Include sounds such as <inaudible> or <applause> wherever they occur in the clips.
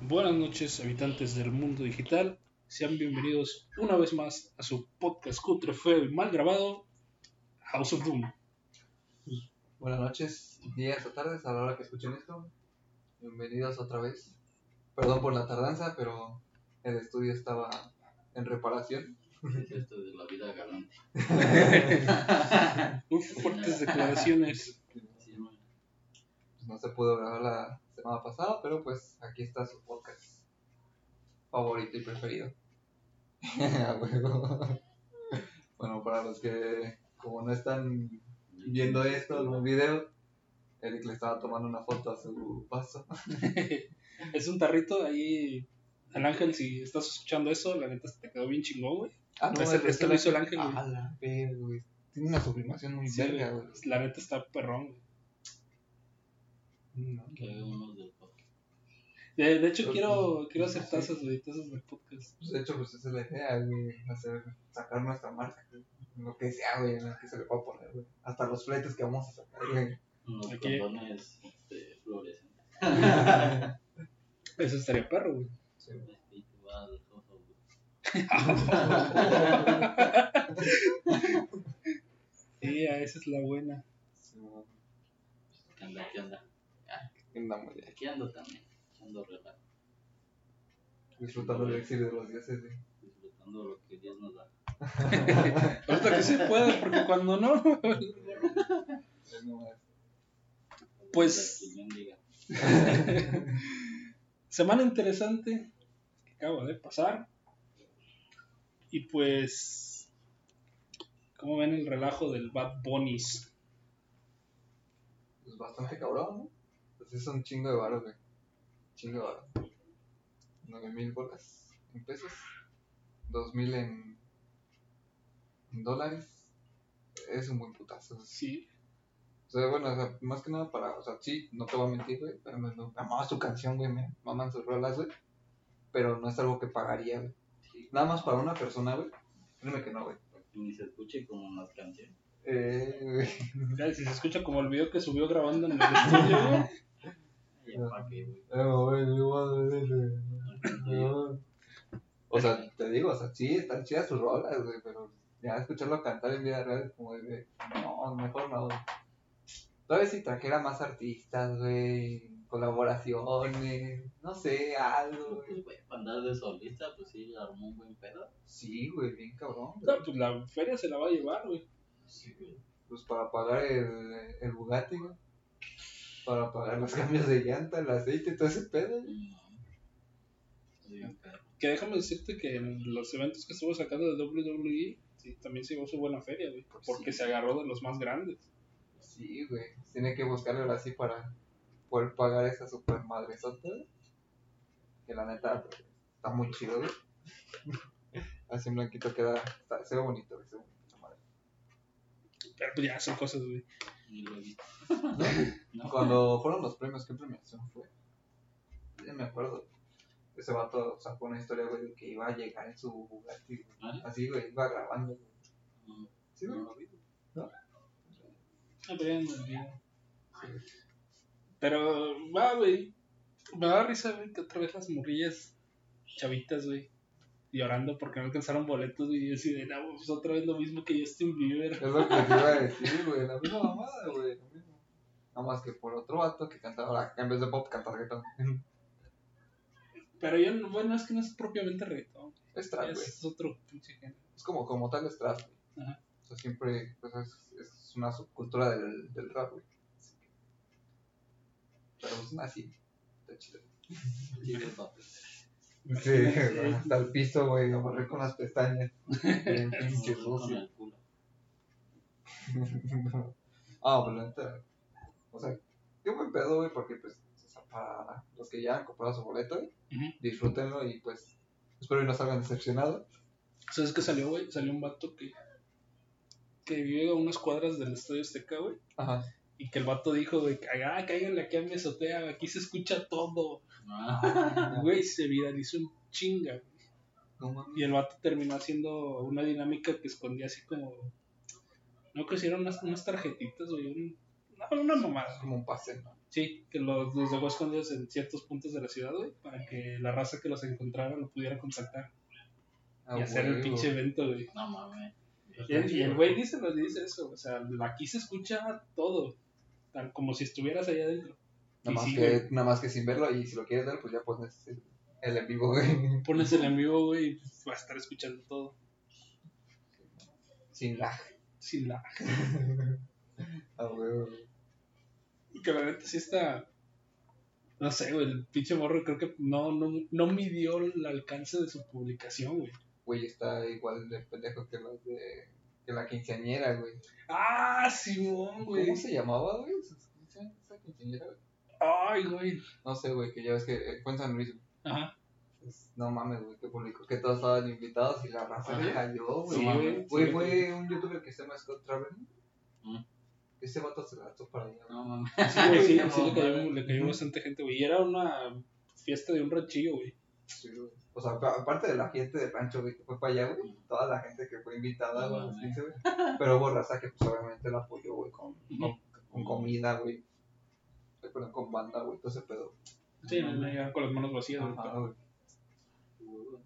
Buenas noches, habitantes del mundo digital. Sean bienvenidos una vez más a su podcast cutre, feo y mal grabado, House of Doom. Buenas noches, días o tardes a la hora que escuchen esto. Bienvenidos otra vez. Perdón por la tardanza, pero el estudio estaba en reparación. Esto de la vida galante. Uf, fuertes declaraciones. Pues no se pudo grabar la semana pasada, pero pues aquí está su podcast favorito y preferido. <laughs> Bueno, para los que como no están viendo esto en un video, Eric le estaba tomando una foto a su vaso. <laughs> Es un tarrito ahí. Al ángel, si estás escuchando eso, la neta se te quedó bien chingón, güey. Ah, Ese- es este lo hizo el ángel, güey. Ah, la güey. Tiene una sublimación muy Sí, verga, güey. La neta está perrón, güey. No, que unos del podcast. De, de hecho, Pues, quiero, quiero hacer tazas, güey, tazas del podcast. Pues de hecho, pues esa es la idea, güey. Hacer, sacar nuestra marca, güey. Lo que sea, güey, en lo que se le pueda poner, güey. Hasta los fletes que vamos a sacar, güey. Unos Aquí- condones este, fluorescentes. Eso estaría perro, güey. Sí, güey. <laughs> Sí, esa es la buena. ¿Qué anda? ¿Qué anda? Andamos ya. Aquí ando también. Ando relajo. Disfrutando del exilio de los dioses, güey. Disfrutando lo que Dios nos da. <laughs> Hasta que se pueda, porque cuando no. Es. <laughs> Pues- El. <laughs> Semana interesante que acaba de pasar. Y pues. ¿Cómo ven el relajo del Bad Bunnies? Pues bastante cabrón, ¿no? Es un chingo de baros, güey. Chingo de baros. 9 mil bolas en pesos. 2 mil en, en dólares. Es un buen putazo. güey. Sí. O sea, bueno, o sea, más que nada para, o sea, sí, no te voy a mentir, güey, pero me, me amaba su canción, güey, me maman sus rolas, güey, pero no es algo que pagaría, güey. Nada más para una persona, güey, créeme que no, güey. Ni se escuche como unas canciones. Eh, güey, Si se escucha como el video que subió grabando en el <laughs> estudio, güey. Pa' qué, güey. o sea, te digo, o sea, sí, están chidas sus rolas, güey, pero ya escucharlo cantar en vida real es como de, no, mejor no, vez si trajera más artistas, güey, colaboraciones, no sé, algo, güey. Pues, güey, para andar de solista, pues sí, armó un buen pedo. Sí, güey, bien cabrón. güey. No, pues la feria se la va a llevar, güey. Sí, güey. Pues para pagar el, el Bugatti, güey. Para pagar los cambios de llanta, el aceite y todo ese pedo. Sí. Que déjame decirte que en los eventos que estuvo sacando de WWE, sí, también se llevó su buena feria, güey. Porque Sí. se agarró de los más grandes. Sí, güey. Tiene que buscarle ahora sí para poder pagar esa super madresota. Que la neta pues, está muy chido, güey. <laughs> Así en blanquito queda, está, se ve bonito, güey, se ve bonito madre. Pero pues ya son cosas, güey. Ni lo. <laughs> No. Cuando fueron los premios, ¿qué premiación fue? Ya me acuerdo. Ese vato sacó una historia, güey, de que iba a llegar en su Bugatti, güey. ¿Ah? Así, güey, iba grabando, güey. No, Sí, no lo vi. Ah, pero ya no. Pero, va, güey. Me da risa, güey, que otra vez las morrillas chavitas, güey, llorando porque no alcanzaron boletos, güey. Y yo así de, no, pues otra vez lo mismo que Justin Bieber. Es lo que te iba a <laughs> decir, güey. La misma mamada, güey. Lo mismo. Nada más que por otro vato que cantaba, en vez de pop, canta reggaeton. Pero yo, no- bueno, es que no es propiamente reggaetón. Es trap, güey. Es otro pinche género. Es como, como tal es trap, güey. Ajá. O sea, siempre, pues es, es una subcultura del, del rap, güey. Así que- Pero pues así, está chido. Güey, pa' aprender. <laughs> Sí, hasta el piso, güey, amarré con las pestañas. <laughs> Bien pinche sucio. <laughs> ah, pues la neta. O sea, qué buen pedo, güey, porque pues, o sea, para los que ya han comprado su boleto, güey, disfrútenlo y pues, espero que no salgan decepcionados. ¿Sabes qué salió, güey? Salió un vato que, que vive a unas cuadras del Estadio Azteca, güey. Ajá. Y que el vato dijo, güey, ah, cáiganle aquí a mi azotea, aquí se escucha todo. Ah, Güey, se viralizó un chinga. No. Y el vato terminó haciendo una dinámica que escondía así como. No creo que hicieron unas, unas tarjetitas, güey. un- no, una mamada. Como un pase, ¿no? Sí, que los, los dejó escondidos en ciertos puntos de la ciudad, güey, para que la raza que los encontrara lo pudiera contactar A y hacer el pinche evento, güey. No mames. Y el, y el güey dice, lo dice eso, o sea, aquí se escucha todo, tal como si estuvieras allá adentro. Nada más, sí, que, güey. nada más que sin verlo, y si lo quieres ver, pues ya pones el, en vivo, güey. <laughs> Pones el en vivo, güey, y va a estar escuchando todo, Sin lag. sin la... <laughs> A huevo. Que la neta sí está... No sé, güey, el pinche morro creo que no, no, no midió el alcance de su publicación, güey. Güey, está igual de pendejo que los de. que la quinceañera, güey. Ah, Simón, güey. ¿Cómo se llamaba, güey? ¿Cómo se llama esa quinceañera, güey? Ay, güey. No sé, güey, que ya ves que eh, fue en San Luis. Ajá. Pues, no mames, güey, que publicó que todos estaban invitados y la raza le cayó, güey. Sí, güey. Güey, Sí, fue un youtuber que se llama Scott Traveling. Mm. Ese vato se gastó para allá. No mames. Sí, güey, <laughs> sí, No, sí le, cayó, mames. le cayó bastante gente, güey. Y era una fiesta de un ranchillo, güey. Sí, güey. O sea, pa- aparte de la gente del rancho, güey, que fue para allá, güey, toda la gente que fue invitada, güey, a los 15, güey. Pero hubo raza que, pues, obviamente la apoyó, güey, con, con, con comida, güey. Con banda, güey, todo ese pedo. Sí, no, llegaron con las manos vacías, güey. Ajá, güey.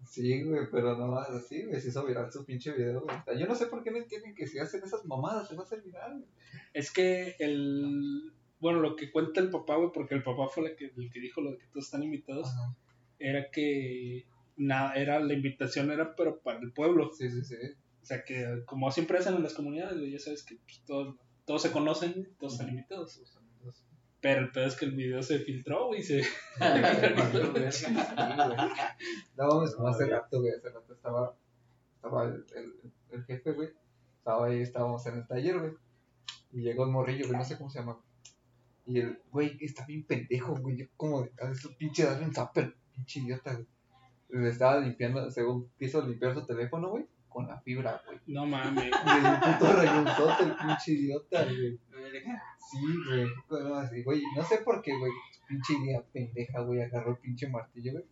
Sí, güey, pero no más así, güey, se hizo viral su pinche video, güey. O sea, yo no sé por qué no entienden que si hacen esas mamadas se va a hacer viral, güey. Es que el. Bueno, lo que cuenta el papá, güey, porque el papá fue el que, el que dijo lo de que todos están invitados, Ajá. era que. Nada, era la invitación era pero para el pueblo. Sí, sí, sí. O sea que como siempre hacen en las comunidades, güey, ya sabes que pues, todos, todos se conocen, todos están invitados. Sus amigos. Pero el pedo es que el video se filtró, güey, y se. <laughs> No mames, como hace rato, güey, hace rato estaba, estaba el, el, el jefe, güey, estaba ahí, estábamos en el taller, güey, y llegó el morrillo, güey, no sé cómo se llama, y el, güey, está bien pendejo, güey, yo como, de, a eso pinche darle un zapper, pinche idiota, güey, le estaba limpiando, según quiso limpiar su teléfono, güey, con la fibra, güey, No mames. y un puto rayonzote, el pinche idiota, güey. Sí, güey. Bueno, así, güey. No sé por qué, güey. Pinche idea pendeja, güey. Agarró el pinche martillo, güey.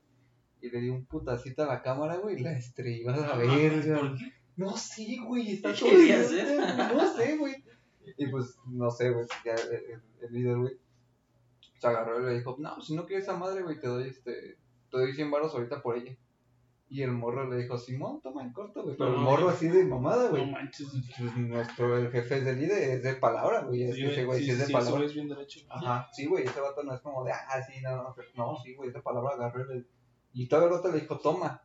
Y le dio un putacito a la cámara, güey. Y la estrelló a la verga. ¿Por qué? No sé, güey. Está ¿Qué todo güey, No sé, güey. Y pues, no sé, güey. Ya el, el, el líder, güey. Se agarró y le dijo, no, si no quieres esa madre, güey, te doy este. Te doy 100 baros ahorita por ella. Y el morro le dijo, Simón, toma en corto, güey. Pero el No, morro así de mamada, No güey. manches. Pues nuestro el jefe es de líder, es de palabra, güey. Es Sí, que ese güey sí, sí es de sí, palabra. es bien derecho. Ajá, sí, güey, ese vato no es como de, ah, sí, no, no, no, sí, güey, esa palabra agarró y todavía el otro le dijo, toma.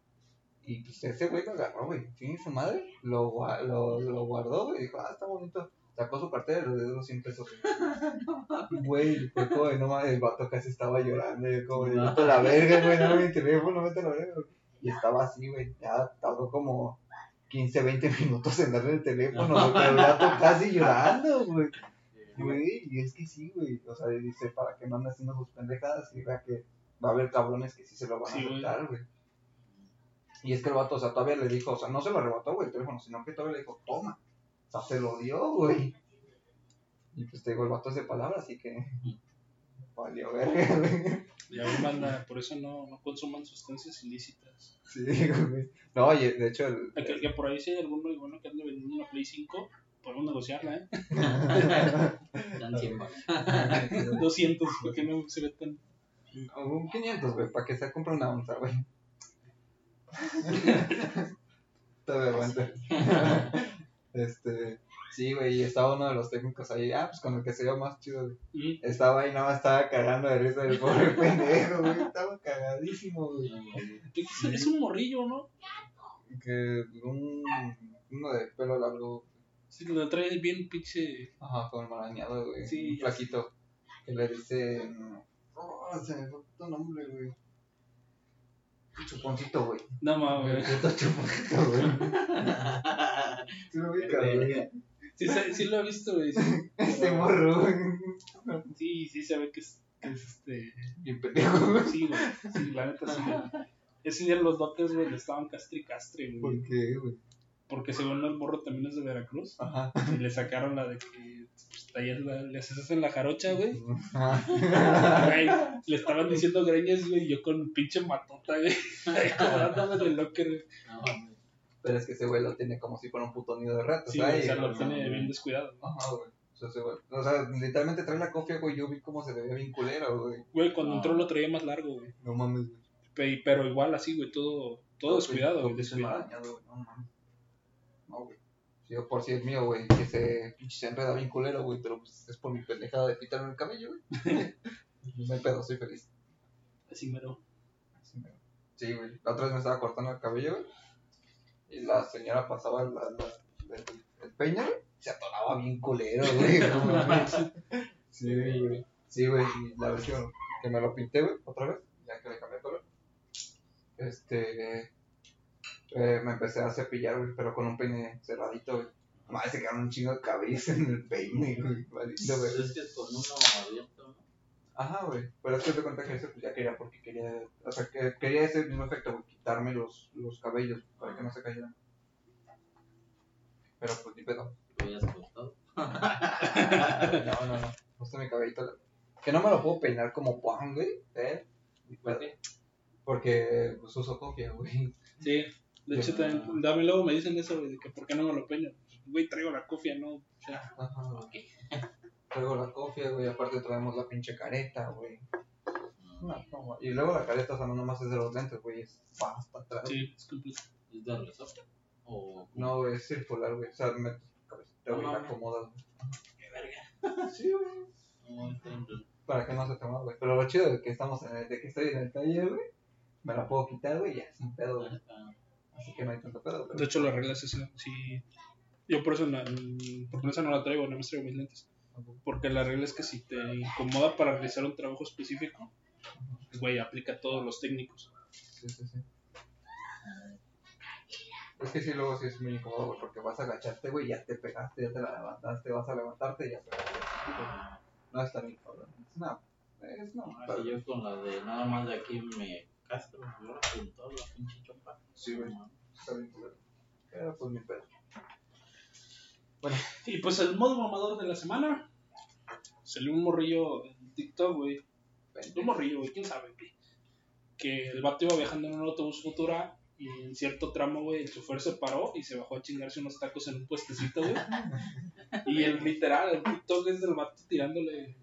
Y pues ese güey lo agarró, güey, sí, su madre, lo, lo, lo guardó, güey, dijo, ah, está bonito. Sacó su cartera y le dio los 100 pesos. <laughs> Güey, fue como de, no mames, el vato casi estaba llorando, yo como de, No. la verga, güey, no, mi teléfono, vete a la verga, güey. Y estaba así, güey, ya tardó como 15, 20 minutos en darle el teléfono, <laughs> güey, pero el vato casi llorando, güey. Güey, y es que sí, güey. O sea, dice, para que no anden haciendo sus pendejadas y vea que va a haber cabrones que sí se lo van a Sí, aceptar, güey. Y es que el vato, o sea, todavía le dijo, o sea, no se lo arrebató, güey, el teléfono, sino que todavía le dijo, toma. O sea, se lo dio, güey. Y pues te digo, el vato es de palabra, así que. Valió verga, güey. Ya ven, banda, por eso no, no consuman sustancias ilícitas. Sí, güey. No, oye, de hecho, el. Que, que por ahí si hay alguno igual que ande vendiendo una Play 5, podemos negociarla, ¿eh? <laughs> Dan 100 baros. <laughs> 200, porque no se ve tan... Un 500, güey, para que se compre una onza, güey. <laughs> Todavía aguanta. Este, sí, güey, y estaba uno de los técnicos ahí, ah, pues con el que se vio más chido, güey. Mm, Estaba ahí, nada más estaba cagando de risa del pobre <laughs> pendejo, güey. Estaba cagadísimo, güey. Es es un morrillo, ¿no? Que un, uno de pelo largo, Sí, lo trae bien pinche... ajá, con marañado, güey. Sí, un flaquito. Que le dicen, oh, se me fue tu nombre, güey. Chuponcito, güey. No mames. chuponcito, güey. <laughs> Sí, lo ubica, güey. Sí, se- sí lo he visto, güey. Sí, <laughs> Este morro, güey. sí, sí se ve que es, que es este... Bien pendejo, güey. Sí, güey. Sí, la neta sí. güey. Ese día los dotes, güey, le estaban castre y castre, güey. ¿Por qué, güey? Porque según el morro también es de Veracruz. Ajá. Y le sacaron la de que pues, ayer la- le haces en la jarocha, güey. Ajá. Güey, le estaban diciendo greñas, güey, y yo con pinche matota, güey. <laughs> El locker, güey. No. Pero es que ese güey lo tiene como si fuera un puto nido de ratas, Sí, o sea, lo tiene bien descuidado, ¿no? Ajá, güey. O sea, ese güey- o sea, literalmente trae la cofia, güey. Yo vi cómo se le veía bien culero, güey. Güey, cuando Ah. entró lo traía más largo, güey. No mames, güey. Pe- Pero igual así, güey, todo, todo descuidado, güey, Todo pinche descuidado. marañado, güey. No mames. No, güey. Si yo por si es mío, güey, que se pinche se enreda bien culero, güey, pero pues es por mi pendejada de quitarme el cabello, güey. <laughs> no hay pedo, soy feliz. Así mero. Así me- Sí, güey. La otra vez me estaba cortando el cabello, güey. Y la señora pasaba el, el peine. Se atoraba bien culero, güey. sí, güey. Sí, güey. La vez que, me lo pinté, güey, otra vez, ya que le cambié el color. Este. eh, me empecé a cepillar, güey, pero con un peine cerradito, güey. Madre, se quedaron un chingo de cabellos en el peine, güey. Maldito, güey. Es que con uno abierto. Ajá, güey. Pero es que te cuenta que ese pues ya quería porque quería, o sea, que quería ese mismo efecto, güey, quitarme los, los cabellos para que no se cayeran. Pero pues ni pedo. Lo habías cortado. No, no, no. Justo mi cabellito. Que no me lo puedo peinar como Juan, güey. ¿eh? ¿Por qué? Porque pues uso copia, güey. Sí, de hecho, también, dame luego me dicen eso, güey, de que por qué no me lo peino. Pues, Güey, traigo la cofia, ¿no? O sea, Ajá. Traigo la copia, güey. Aparte traemos la pinche careta, güey. No, no, y luego la careta, o sea, no nomás es de los lentes, güey. Es hasta atrás. sí, es completo. ¿Es de resorte? ¿O No, güey, es circular, güey. O sea, No la mames. acomodas, güey. qué verga? Sí, güey. En- Para que no se te mueva, güey. Pero lo chido de que estamos en el, de que estoy en el taller, güey. Me la puedo quitar, güey, ya, sin pedo, güey. Ah, Así que no hay tanto pedo, pero. De hecho, la regla es esa. Sí. Yo por eso, la, por eso no la traigo, no me traigo mis lentes. Porque la regla es que si te incomoda para realizar un trabajo específico, güey, aplica a todos los técnicos. Sí, sí, sí. Es que sí, luego sí es muy incómodo, güey, porque vas a agacharte, güey, ya te pegaste, ya te la levantaste, vas a levantarte y ya te No está bien, cabrón. Es una. Es no. ah, yo con la de nada más de aquí me castro, yo con toda la pinche chopa. Sí, güey. Está bien. Pero pues mi pedo. Y pues el modo mamador de la semana. Salió un morrillo en TikTok, güey. Un morrillo, güey, quién sabe, güey. Que el vato iba viajando en un autobús futura y en cierto tramo, güey, el chofer se paró y se bajó a chingarse unos tacos en un puestecito, güey. Y el literal, el TikTok es del vato tirándole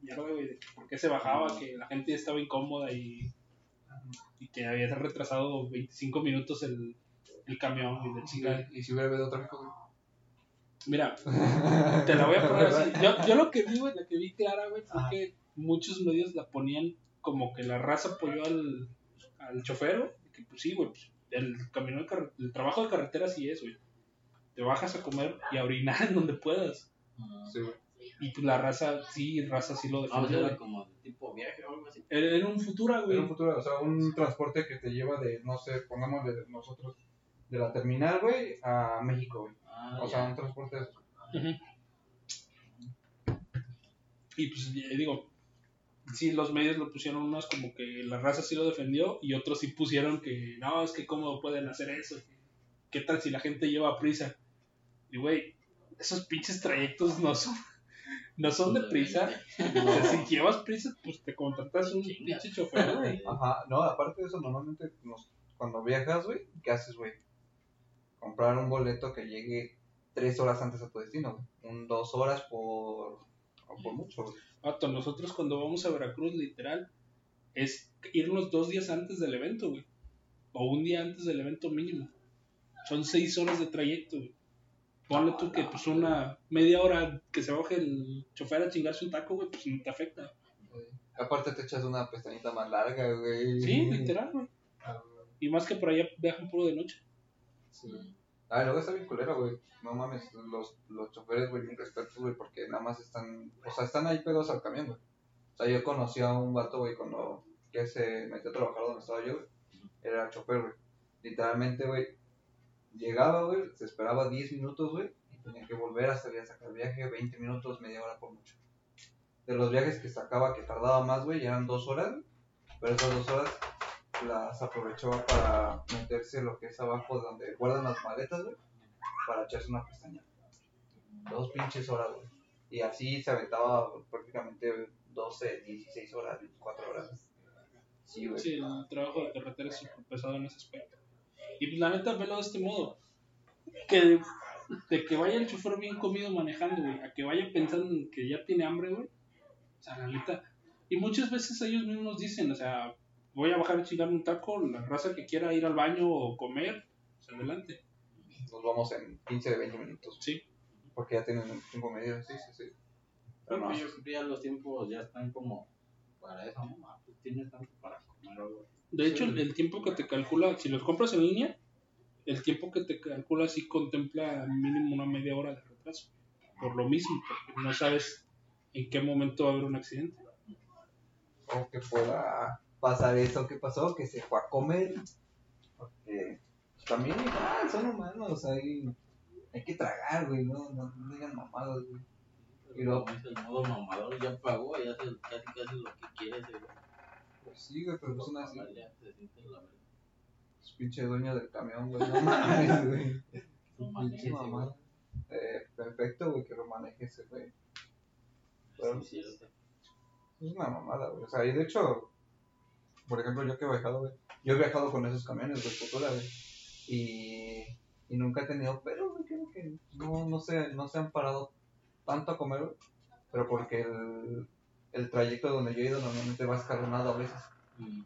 mierda, güey, de que por qué se bajaba, que la gente ya estaba incómoda y, y que había retrasado 25 minutos el, el camión y de chingada. Y si hubiera habido tráfico, güey. Mira, te la voy a poner así. Yo, yo lo que vi, güey, lo que vi clara, güey, fue Ajá. que muchos medios la ponían como que la raza apoyó al, al chofer, güey. Que pues sí, güey, pues, el, camino de carre- el trabajo de carretera sí es, güey. Te bajas a comer y a orinar en donde puedas. Ah, Sí, güey. Y pues la raza, sí, raza sí lo Ah, o defendió. sea, güey. era como tipo viaje o algo así. Era era un futuro, güey. En un futuro, o sea, un transporte que te lleva de, no sé, pongamos de nosotros, de la terminal, güey, a México, güey. Ah, O ya. sea, un transporte de esos. Y pues eh, digo, sí, los medios lo pusieron unos como que la raza sí lo defendió y otros sí pusieron que no, es que cómo pueden hacer eso. ¿Qué tal si la gente lleva prisa? Y güey, esos pinches trayectos no son, no son de prisa. O sea, si llevas prisa, pues te contratas un pinche chofer, güey. Ajá, no, aparte de eso, normalmente nos- cuando viajas, güey, ¿qué haces, güey? Comprar un boleto que llegue tres horas antes a tu destino. Un dos horas por, por mucho, güey. Vato, nosotros cuando vamos a Veracruz, literal, es irnos dos días antes del evento, güey. O un día antes del evento mínimo. Son seis horas de trayecto, güey. Ponle tú que pues una media hora que se baje el chofer a chingarse un taco, güey, pues no te afecta. Aparte te echas una pestañita más larga, güey. Sí, literal, güey. Ah, Y más que por allá viajan puro de noche. Sí. Ah, luego está bien culero, güey. No mames, los, los choferes, güey, bien respetos, güey, porque nada más están, o sea, están ahí pegados al camión, güey. O sea, yo conocí a un vato, güey, cuando que se metió a trabajar donde estaba yo, güey. Era chofer, güey. Literalmente, güey, llegaba, güey, se esperaba 10 minutos, güey, y tenía que volver a salir a sacar el viaje, 20 minutos, media hora por mucho. De los viajes que sacaba que tardaba más, güey, eran dos horas, pero esas dos horas las aprovechaba para meterse lo que es abajo de donde guardan las maletas, güey, para echarse una pestaña. Dos pinches horas, güey. Y así se aventaba prácticamente 12, 16 horas, 24 horas. Sí, güey. El trabajo de carretera es súper pesado en ese aspecto. Y pues la neta, velo de este modo. Que de que vaya el chofer bien comido manejando, güey, a que vaya pensando en que ya tiene hambre, güey. O sea, la neta. Y muchas veces ellos mismos dicen, o sea, voy a bajar a chingarme un taco, la raza que quiera ir al baño o comer, pues adelante. Nos vamos en 15 de 20 minutos. Sí. Porque ya tienen un tiempo medido. Sí, sí, sí. Pero no, yo creo que ya los tiempos ya están como para eso, ¿no? Ah, pues tienes tanto para comer algo. De hecho, el, el tiempo que te calcula, si los compras en línea, el tiempo que te calcula sí contempla mínimo una media hora de retraso. Por lo mismo, porque no sabes en qué momento va a haber un accidente. O que pueda pasar eso que pasó, que se fue a comer. Porque también igual, son humanos, hay, hay que tragar, güey, no, no, no digan mamadas, güey. Y luego- Como dice el modo mamador, ya pagó, ya hace casi casi lo que quiere ese güey. Pues sí, güey, pero es una así. Es pinche dueño del camión, güey, no mames, güey. <laughs> No mames, mamada. Eh, perfecto, güey, que lo maneje ese, güey. Pero Sí, cierto. es una mamada, güey. O sea, y de hecho, por ejemplo, yo que he viajado, güey. Yo he viajado con esos camiones de Futura, güey. Y, y nunca he tenido pero, güey. Creo que no, no, se, no se han parado tanto a comer, güey. Pero porque el, el trayecto donde yo he ido normalmente va escalonado a veces. Mm.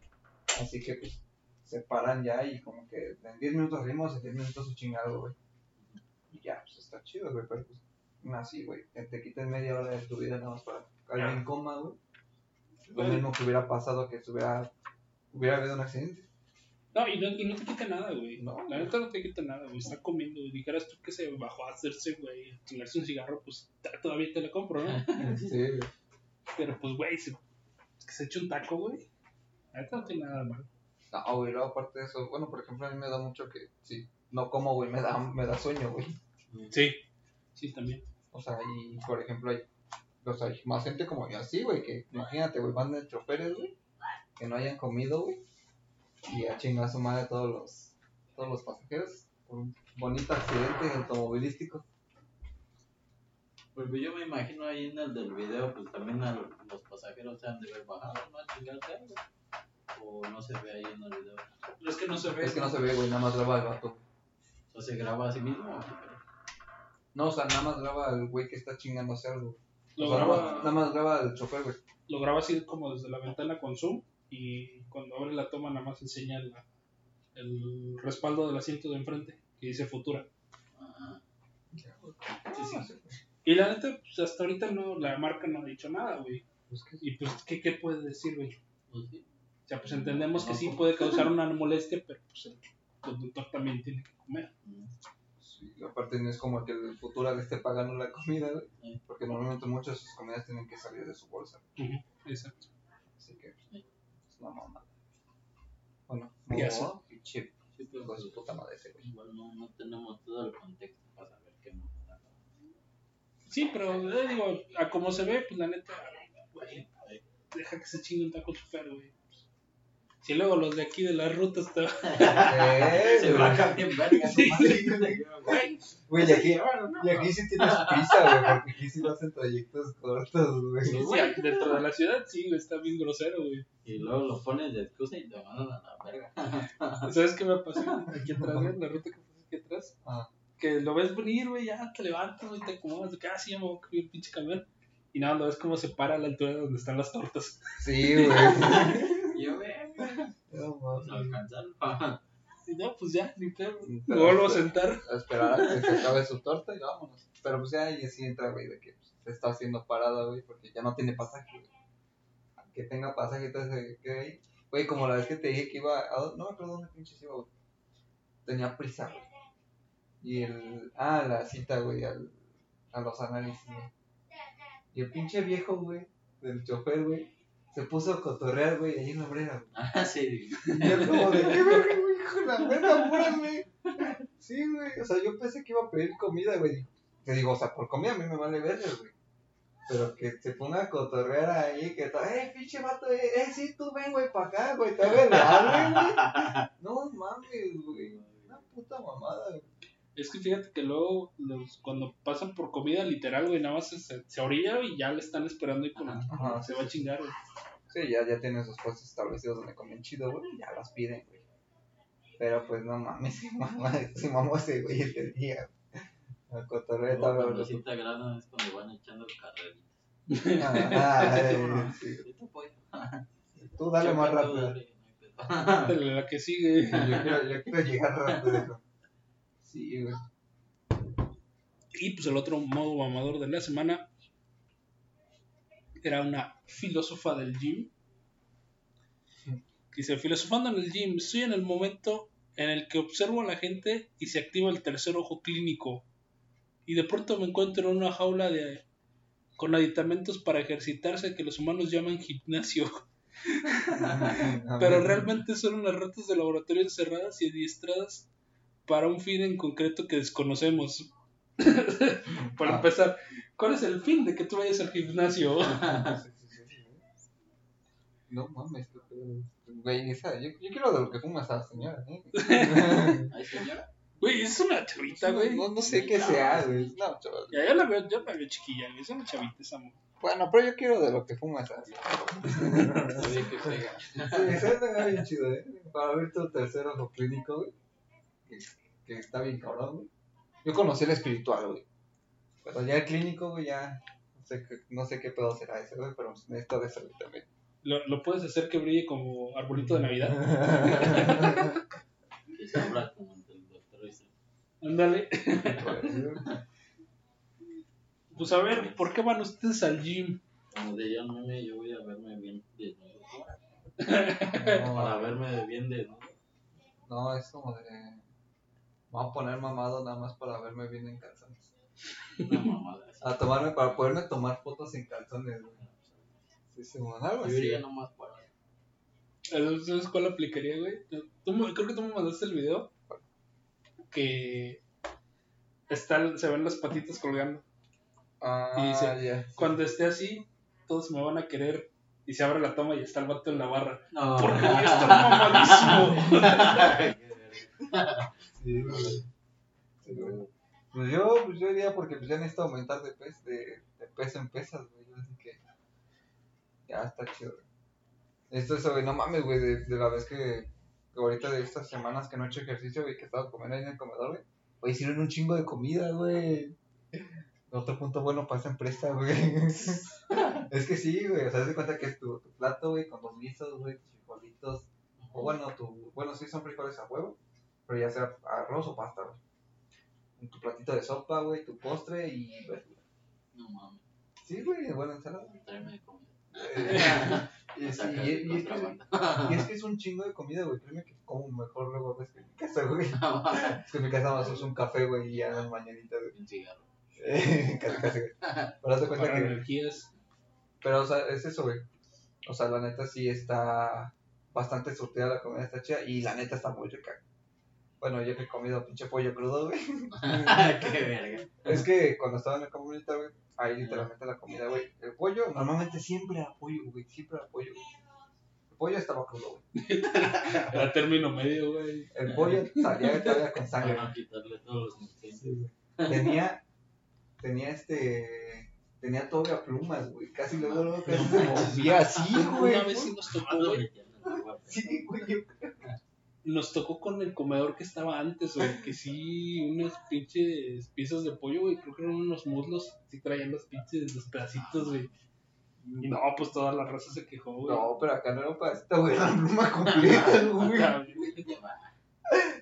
Así que, pues, se paran ya y como que en 10 minutos rimos, en 10 minutos su chingado, güey. Y ya, pues está chido, güey. Pero pues, así, güey. Que te quiten media hora de tu vida nada más para que alguien coma, güey. Lo mismo que hubiera pasado que se hubiera, hubiera habido un accidente. No, y no, y no te quita nada, güey. No. La neta no te quita nada, güey. Está comiendo. Y dijeras tú que se bajó a hacerse, güey, a chingarse un cigarro, pues todavía te lo compro, ¿no? <laughs> Sí, güey. Pero pues, güey, se, que se eche un taco, güey. La neta no tiene nada malo. No, güey, luego aparte de eso, bueno, por ejemplo, a mí me da mucho que, sí, no como, güey, me da, me da sueño, güey. Sí. Sí, también. O sea, y por ejemplo, hay, o sea, hay más gente como yo así, güey, que imagínate, güey, van de choferes, güey, que no hayan comido, güey, y a chingar a su madre todos los, todos los pasajeros por un bonito accidente automovilístico. Pues yo me imagino ahí en el del video, pues también a los pasajeros se han de ver bajado, ¿no? A chingarse algo. O no se ve ahí en el video. Pero es que no se ve. Es que no se ve, güey, nada más graba el vato. O sea, se graba a sí mismo. No, o sea, nada más graba al güey que está chingándose algo. Lo o sea, graba, nada más graba al chofer, güey. lo graba así como desde la ventana con zoom. Y cuando abre la toma, nada más enseña la- el respaldo del asiento de enfrente, que dice Futura. Sí, sí. Y la neta, pues hasta ahorita no, la marca no ha dicho nada, güey. Pues Y pues, ¿qué, qué puede decir, güey? Pues. O sea, pues entendemos que sí pues- puede causar una molestia, pero pues el conductor también tiene que comer. Sí, aparte no es como que el futuro le esté pagando la comida, güey. Porque normalmente muchas de sus comidas tienen que salir de su bolsa. Exacto. Así que una mamada. Bueno, Ya no, Sí, pero hijo de pues, su puta madre ese, güey. igual no, no tenemos todo el contexto para saber qué no. Sí, pero eh, digo, a como se ve, pues la neta, güey, deja que se chingue un taco chofer, güey. Si luego los de aquí de las rutas <laughs> te Eh, Se güey. baja bien verga. Güey, y aquí, y aquí sí tienes prisa, güey, porque aquí sí vas en trayectos cortos, güey. Sí, sí, dentro de la ciudad, sí, güey, está bien grosero, güey. Y luego lo pones de excusa y te mandan a la verga. <laughs> ¿Sabes qué me pasó aquí atrás, güey? La ruta que puse aquí atrás. Ah. Que lo ves venir, güey, ya te levantas, güey, te acomodas, que, ah, sí, ya me voy a comer el pinche camión. Y nada, lo ves como se para a la altura de donde están las tortas. Sí, güey. <laughs> Y yo, ve, Alcanzaron. Y no, pues ya, ni pedo. Me vuelvo a sentar. a esperar a que se acabe su torta y vámonos. Pero pues ya ahí sí entra, güey, de que pues, se está haciendo parada, güey, porque ya no tiene pasaje, güey. Que tenga pasaje, entonces que ahí. Güey, como la vez que te dije que iba a... No me acuerdo dónde pinches iba, güey. Tenía prisa, güey. Y el... Ah, la cita, güey, al... a los análisis, güey. Y el pinche viejo, güey, del chofer, güey, se puso a cotorrear, güey, ahí en la brera. <laughs> Ah, sí. Y yo como de, ¿qué verga, güey? Hijo la verga, apúrame. Sí, güey. O sea, yo pensé que iba a pedir comida, güey. Te digo, o sea, por comida a mí me vale verga, güey. Pero que se ponga a cotorrear ahí, que todo, eh, pinche vato, eh, eh, sí, tú ven, güey, para acá, güey, te el jale, güey. No mames, güey. Una puta mamada, güey. Es que fíjate que luego, los, cuando pasan por comida literal, güey, nada más se, se orilla y ya le están esperando y con el- Ajá, se va a chingar, güey. Sí, ya, ya tienen sus puestos establecidos donde comen chido, güey, ya las piden, güey. Pero pues no mames, se mamá, se mamó ese güey ese día. La cotorreta, güey. Cuando te agradan es cuando van echando carreritas. Ah, <laughs> ay, sí. <laughs> Tú dale más rápido. <laughs> Dale, la que sigue. Yo quiero, yo quiero llegar rápido. Sí, güey. Y pues el otro modo mamador de la semana era una filósofa del gym. Dice, filosofando en el gym, estoy en el momento en el que observo a la gente y se activa el tercer ojo clínico. Y de pronto me encuentro en una jaula de con aditamentos para ejercitarse que los humanos llaman gimnasio. <laughs> Pero realmente son unas ratas de laboratorio encerradas y adiestradas para un fin en concreto que desconocemos. <laughs> para Ah. empezar, ¿cuál es el fin de que tú vayas al gimnasio? <laughs> No mames. Güey, esa, yo, yo quiero de lo que fuma esa señora, ¿eh? <laughs> Ay, señora. Güey, es una chavita, güey. No, no sé qué sea, güey. No, chaval. Ya, ya la veo, ya la veo chiquilla, güey. Es una chavita esa mo- Bueno, pero yo quiero de lo que fuma esa. Oye, que pega. Sí, está bien chido, ¿eh? Para ver tu tercer ojo clínico, güey. Que, que está bien cabrón, güey. Yo conocí el espiritual, güey. Pero ya el clínico, güey, ya. No sé, qué- no sé qué pedo será ese, güey, pero necesito de güey, también. Lo, lo puedes hacer que brille como arbolito de Navidad. <laughs> Que se habla como el doctor y su- Ándale. <laughs> Pues a ver, ¿por qué van ustedes al gym? Como diría un meme, yo voy a verme bien desnudo. <laughs> Para no, verme bien desnudo. no, es como de. Me voy a poner mamado nada más para verme bien en calzones. Una mamada. A tomarme, para poderme tomar fotos en calzones, güey. Sí, sí, bueno, algo Yo así. iría nomás para. ¿Sabes cuál aplicaría, güey? Tú creo que tú me mandaste el video. Que están, se ven las patitas colgando. Ah, Y dice. Cuando esté así, todos me van a querer. Y se abre la toma y está el vato en la barra. No, Porque a estar mamadísimo. <laughs> Sí, güey. Pues yo, pues yo diría porque pues ya necesito aumentar de peso, de, peso en pesas, güey. Así que ya está chido. Esto es, güey, no mames, güey, de, la vez que, ahorita de estas semanas que no he hecho ejercicio, güey, que estaba comiendo ahí en el comedor, güey. Güey, hicieron un chingo de comida, güey. Otro punto bueno para esa empresa, güey. <laughs> es que sí, güey, o sea, de cuenta que es tu, tu plato, güey, con dos guisos, güey, frijolitos, o bueno, tu, bueno, sí son frijoles a huevo, pero ya sea arroz o pasta, güey. Tu platito de sopa, güey, tu postre y verdura. No mames, Sí, güey, buena ensalada. tráeme <laughs> de comida. Eh, y, es que, es un chingo de comida, güey. Créeme que como mejor luego ves que en mi casa, güey. <laughs> Es que en mi casa más es un café, güey, y ya las mañanitas, güey. Un cigarro. Eh, <laughs> casi, casi, güey. Pero haz de cuenta Para que. energías. Pero, o sea, es eso, güey. O sea, la neta sí está bastante surtida la comida, está chida. Y la neta está muy rica. Bueno, yo que he comido pinche pollo crudo, güey. <laughs> Qué verga. Es que cuando estaba en el comunitario, güey, ahí literalmente la comida, güey. El pollo, normalmente siempre era pollo, güey. Siempre era pollo, güey. El pollo estaba crudo, güey. <laughs> Era término medio, güey. El pollo salía todavía con sangre. Para no quitarle todos los nutrientes. Sí. Tenía, tenía este, tenía todavía plumas, güey. Casi luego, luego casi se movía así, güey. Una vez sí nos tocó, Lo güey. Sí, yo- Nos tocó con el comedor que estaba antes, güey. Que sí, unas pinches piezas de pollo, güey. Creo que eran unos muslos. Sí traían los pinches, los pedacitos, güey. Y no, pues toda la raza se quejó, güey. No, pero acá no era un pedacito, güey. Era una pluma completa, güey.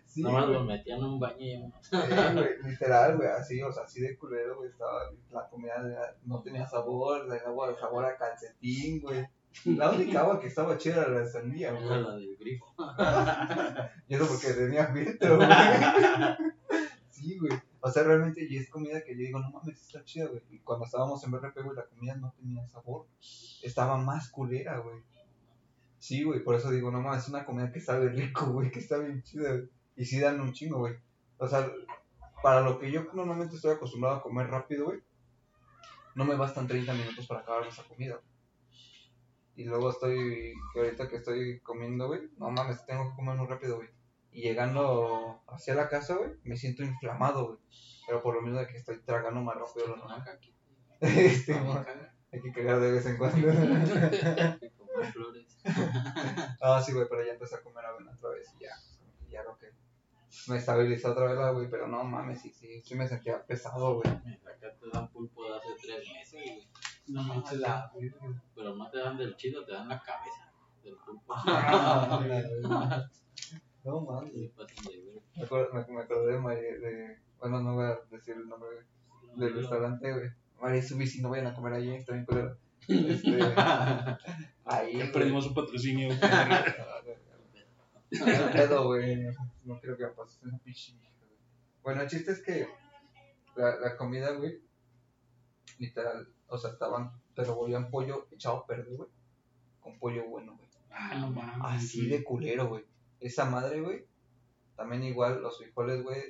Sí, Nomás güey. lo metían en un baño y ya. Sí, güey, literal, güey, así, o sea, así de culero, güey, estaba, la comida no tenía sabor, el agua, sabor a calcetín, güey. La única agua que estaba chida era la de sandía, Era güey. la del grifo. <laughs> Y eso porque tenía filtro, güey. <laughs> Sí, güey. O sea, realmente, y es comida que yo digo, no mames, está chida, güey. Y cuando estábamos en BRP, güey, la comida no tenía sabor. Estaba más culera, güey. Sí, güey, por eso digo, no mames, es una comida que sabe rico, güey, que está bien chida, güey. Y sí dan un chingo, güey. O sea, para lo que yo normalmente estoy acostumbrado a comer rápido, güey, no me bastan 30 minutos para acabar esa comida. güey. Y luego estoy, que ahorita que estoy comiendo, güey, no mames, tengo que comer muy rápido, güey. Y llegando hacia la casa, güey, me siento inflamado, güey. Pero por lo mismo de que estoy tragando más rápido de lo normal. Una caquita. Este, A mí mo- caga. hay que cagar de vez en cuando. <laughs> Flores. <laughs> ah, sí, güey, pero ya empecé a comer avena otra vez y ya, ya lo que. me estabilizó otra vez la, güey, pero no mames, sí, sí, sí me sentía pesado, güey. Acá te dan pulpo de hace tres meses, güey. No manches. La verga. Pero no te dan del chido, te dan la cabeza del pulpo. <laughs> No mames. Ver. Me acuerdo, me, acordé de, María- de, bueno, no voy a decir el nombre del restaurante, güey. María Subisi, no vayan a comer allí, está bien culero. <laughs> Este, ahí, perdimos un patrocinio. güey. No hay pedo, güey. No quiero que me pases una pinche. Bueno, el chiste es que la, la comida, güey, literal, o sea, estaban, pero volvían pollo echado perder, güey. Con pollo bueno, güey. Ah, no mames. Así de culero, güey. Esa madre, güey. También igual los frijoles, güey.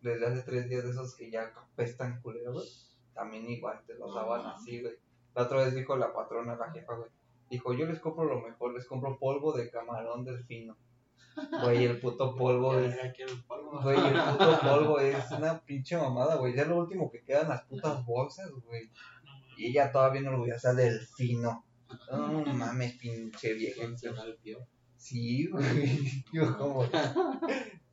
Desde hace tres días de esos que ya apestan culero, güey. También igual te los No daban mames. así, güey. La otra vez dijo la patrona, la jefa, güey. Dijo, yo les compro lo mejor, les compro polvo de camarón del fino. Güey, el puto <laughs> polvo es... Güey, el puto <laughs> polvo es una pinche mamada, güey. Ya lo último que quedan las putas bolsas, güey. Y ella todavía no orgullosa del fino. No mames, pinche vieja. Sí, güey. <laughs> Yo como.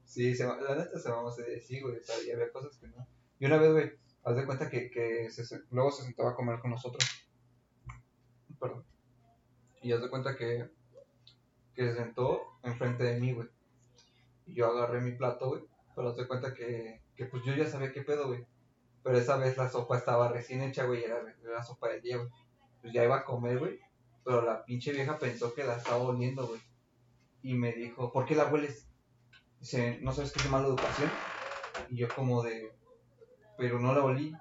Sí, se, la neta se vamos a decir, güey. O y había cosas que no. Y una vez, güey, haz de cuenta que, que luego se sentaba a comer con nosotros. Perdón. Y haz de cuenta que, que se sentó enfrente de mí, güey. Y yo agarré mi plato, güey. Pero haz de cuenta que, que pues yo ya sabía qué pedo, güey. Pero esa vez la sopa estaba recién hecha, güey. Era, era sopa de día, güey. Pues ya iba a comer, güey. Pero la pinche vieja pensó que la estaba oliendo, güey. Y me dijo, ¿por qué la hueles? Dice, ¿no sabes que es mala educación? Y yo como de, pero no la olí.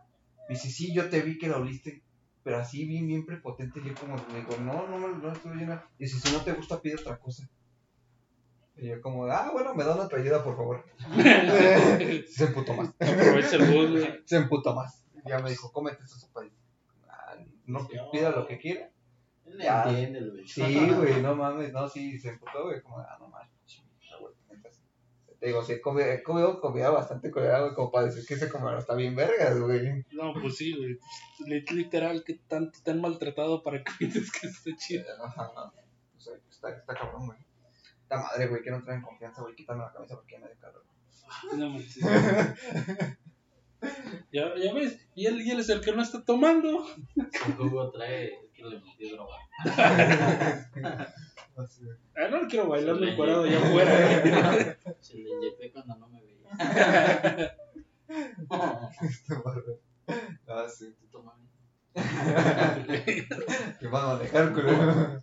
Me dice, sí, yo te vi que la oliste. Pero así bien, bien prepotente. Yo como le digo, no, no, no, no estoy llena. Dice, si no te gusta, pide otra cosa. Y yo como, ah, bueno, me da una ayuda, por favor. <laughs> <laughs> Se emputó más. Aprovecha el bus, güey. <laughs> Se emputó más. Ya me dijo, cómete esta sopa. Ah, no, que pida lo que quiera. Ya. Sí, güey, no mames, no, sí, se emputó, güey, como, ah, no mames, Te digo, sí, he comido, he comido comida bastante colera, güey, como para decir que ese comedor está bien vergas, güey. No, pues sí, güey. Lit- Literal, que tanto te han maltratado para que pienses que está chido. Ajá, no, o sea, está, está cabrón, güey. La madre, güey, que no traen confianza, güey, quítame la cabeza porque ya me dio calor. <laughs> No manches. Ya, ya ves, y él, y él es el que no está tomando. Su jugo trae, es que le metí droga. <laughs> Ah, no quiero bailarlo encuadrado allá afuera. eh. Se le inyecté cuando no me veía. Este. Ah, sí. Tú toma. <laughs> Que van a manejar, culero.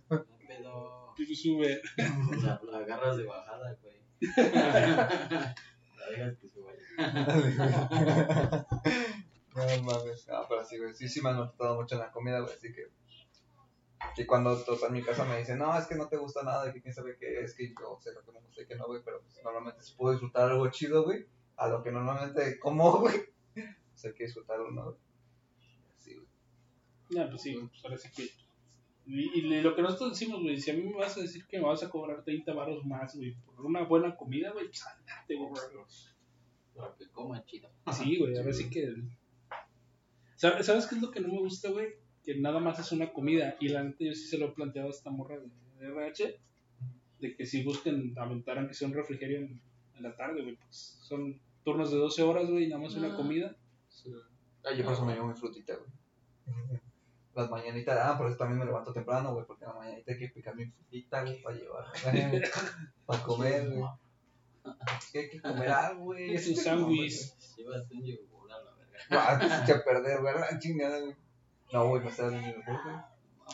Y sube. La, la agarras de bajada, güey. <laughs> La dejas que se vaya. <laughs> No mames, no, pero sí, güey, sí, sí me han notado mucho en la comida, güey, así que... Que cuando todos en mi casa me dicen, no, es que no te gusta nada, que quién sabe qué es, que yo sé lo que me gusta y que no, güey, pero pues, normalmente si puedo disfrutar algo chido, güey, a lo que normalmente como, <laughs> güey, pues hay que disfrutar uno, güey. Sí, güey. No, pues sí, pues ahora sí que. Y, y lo que nosotros decimos, güey, si a mí me vas a decir que me vas a cobrar 30 baros más, güey, por una buena comida, güey, pues andate, güey. Para que coma chido. Sí, güey, ahora sí que. ¿Sabes ¿Sabes qué es lo que no me gusta, güey? Que nada más es una comida. Y la neta, yo sí se lo he planteado a esta morra de, RH. De que si busquen aventar aunque sea un refrigerio en, en la tarde, güey. Pues son turnos de 12 horas, güey, y nada más una Ah. comida. Sí. Ah, yo por eso me llevo mi frutita, güey. Las mañanitas, ah, por eso también me levanto temprano, güey, porque en la mañanita hay que picar mi frutita, güey, para llevar, <laughs> para comer, güey. Que hay que comer algo, güey. Es un sándwich. Llévate un yogur a la verga. Ah, te eché a perder, güey, la chingada, güey. No, güey, me está dando el güey.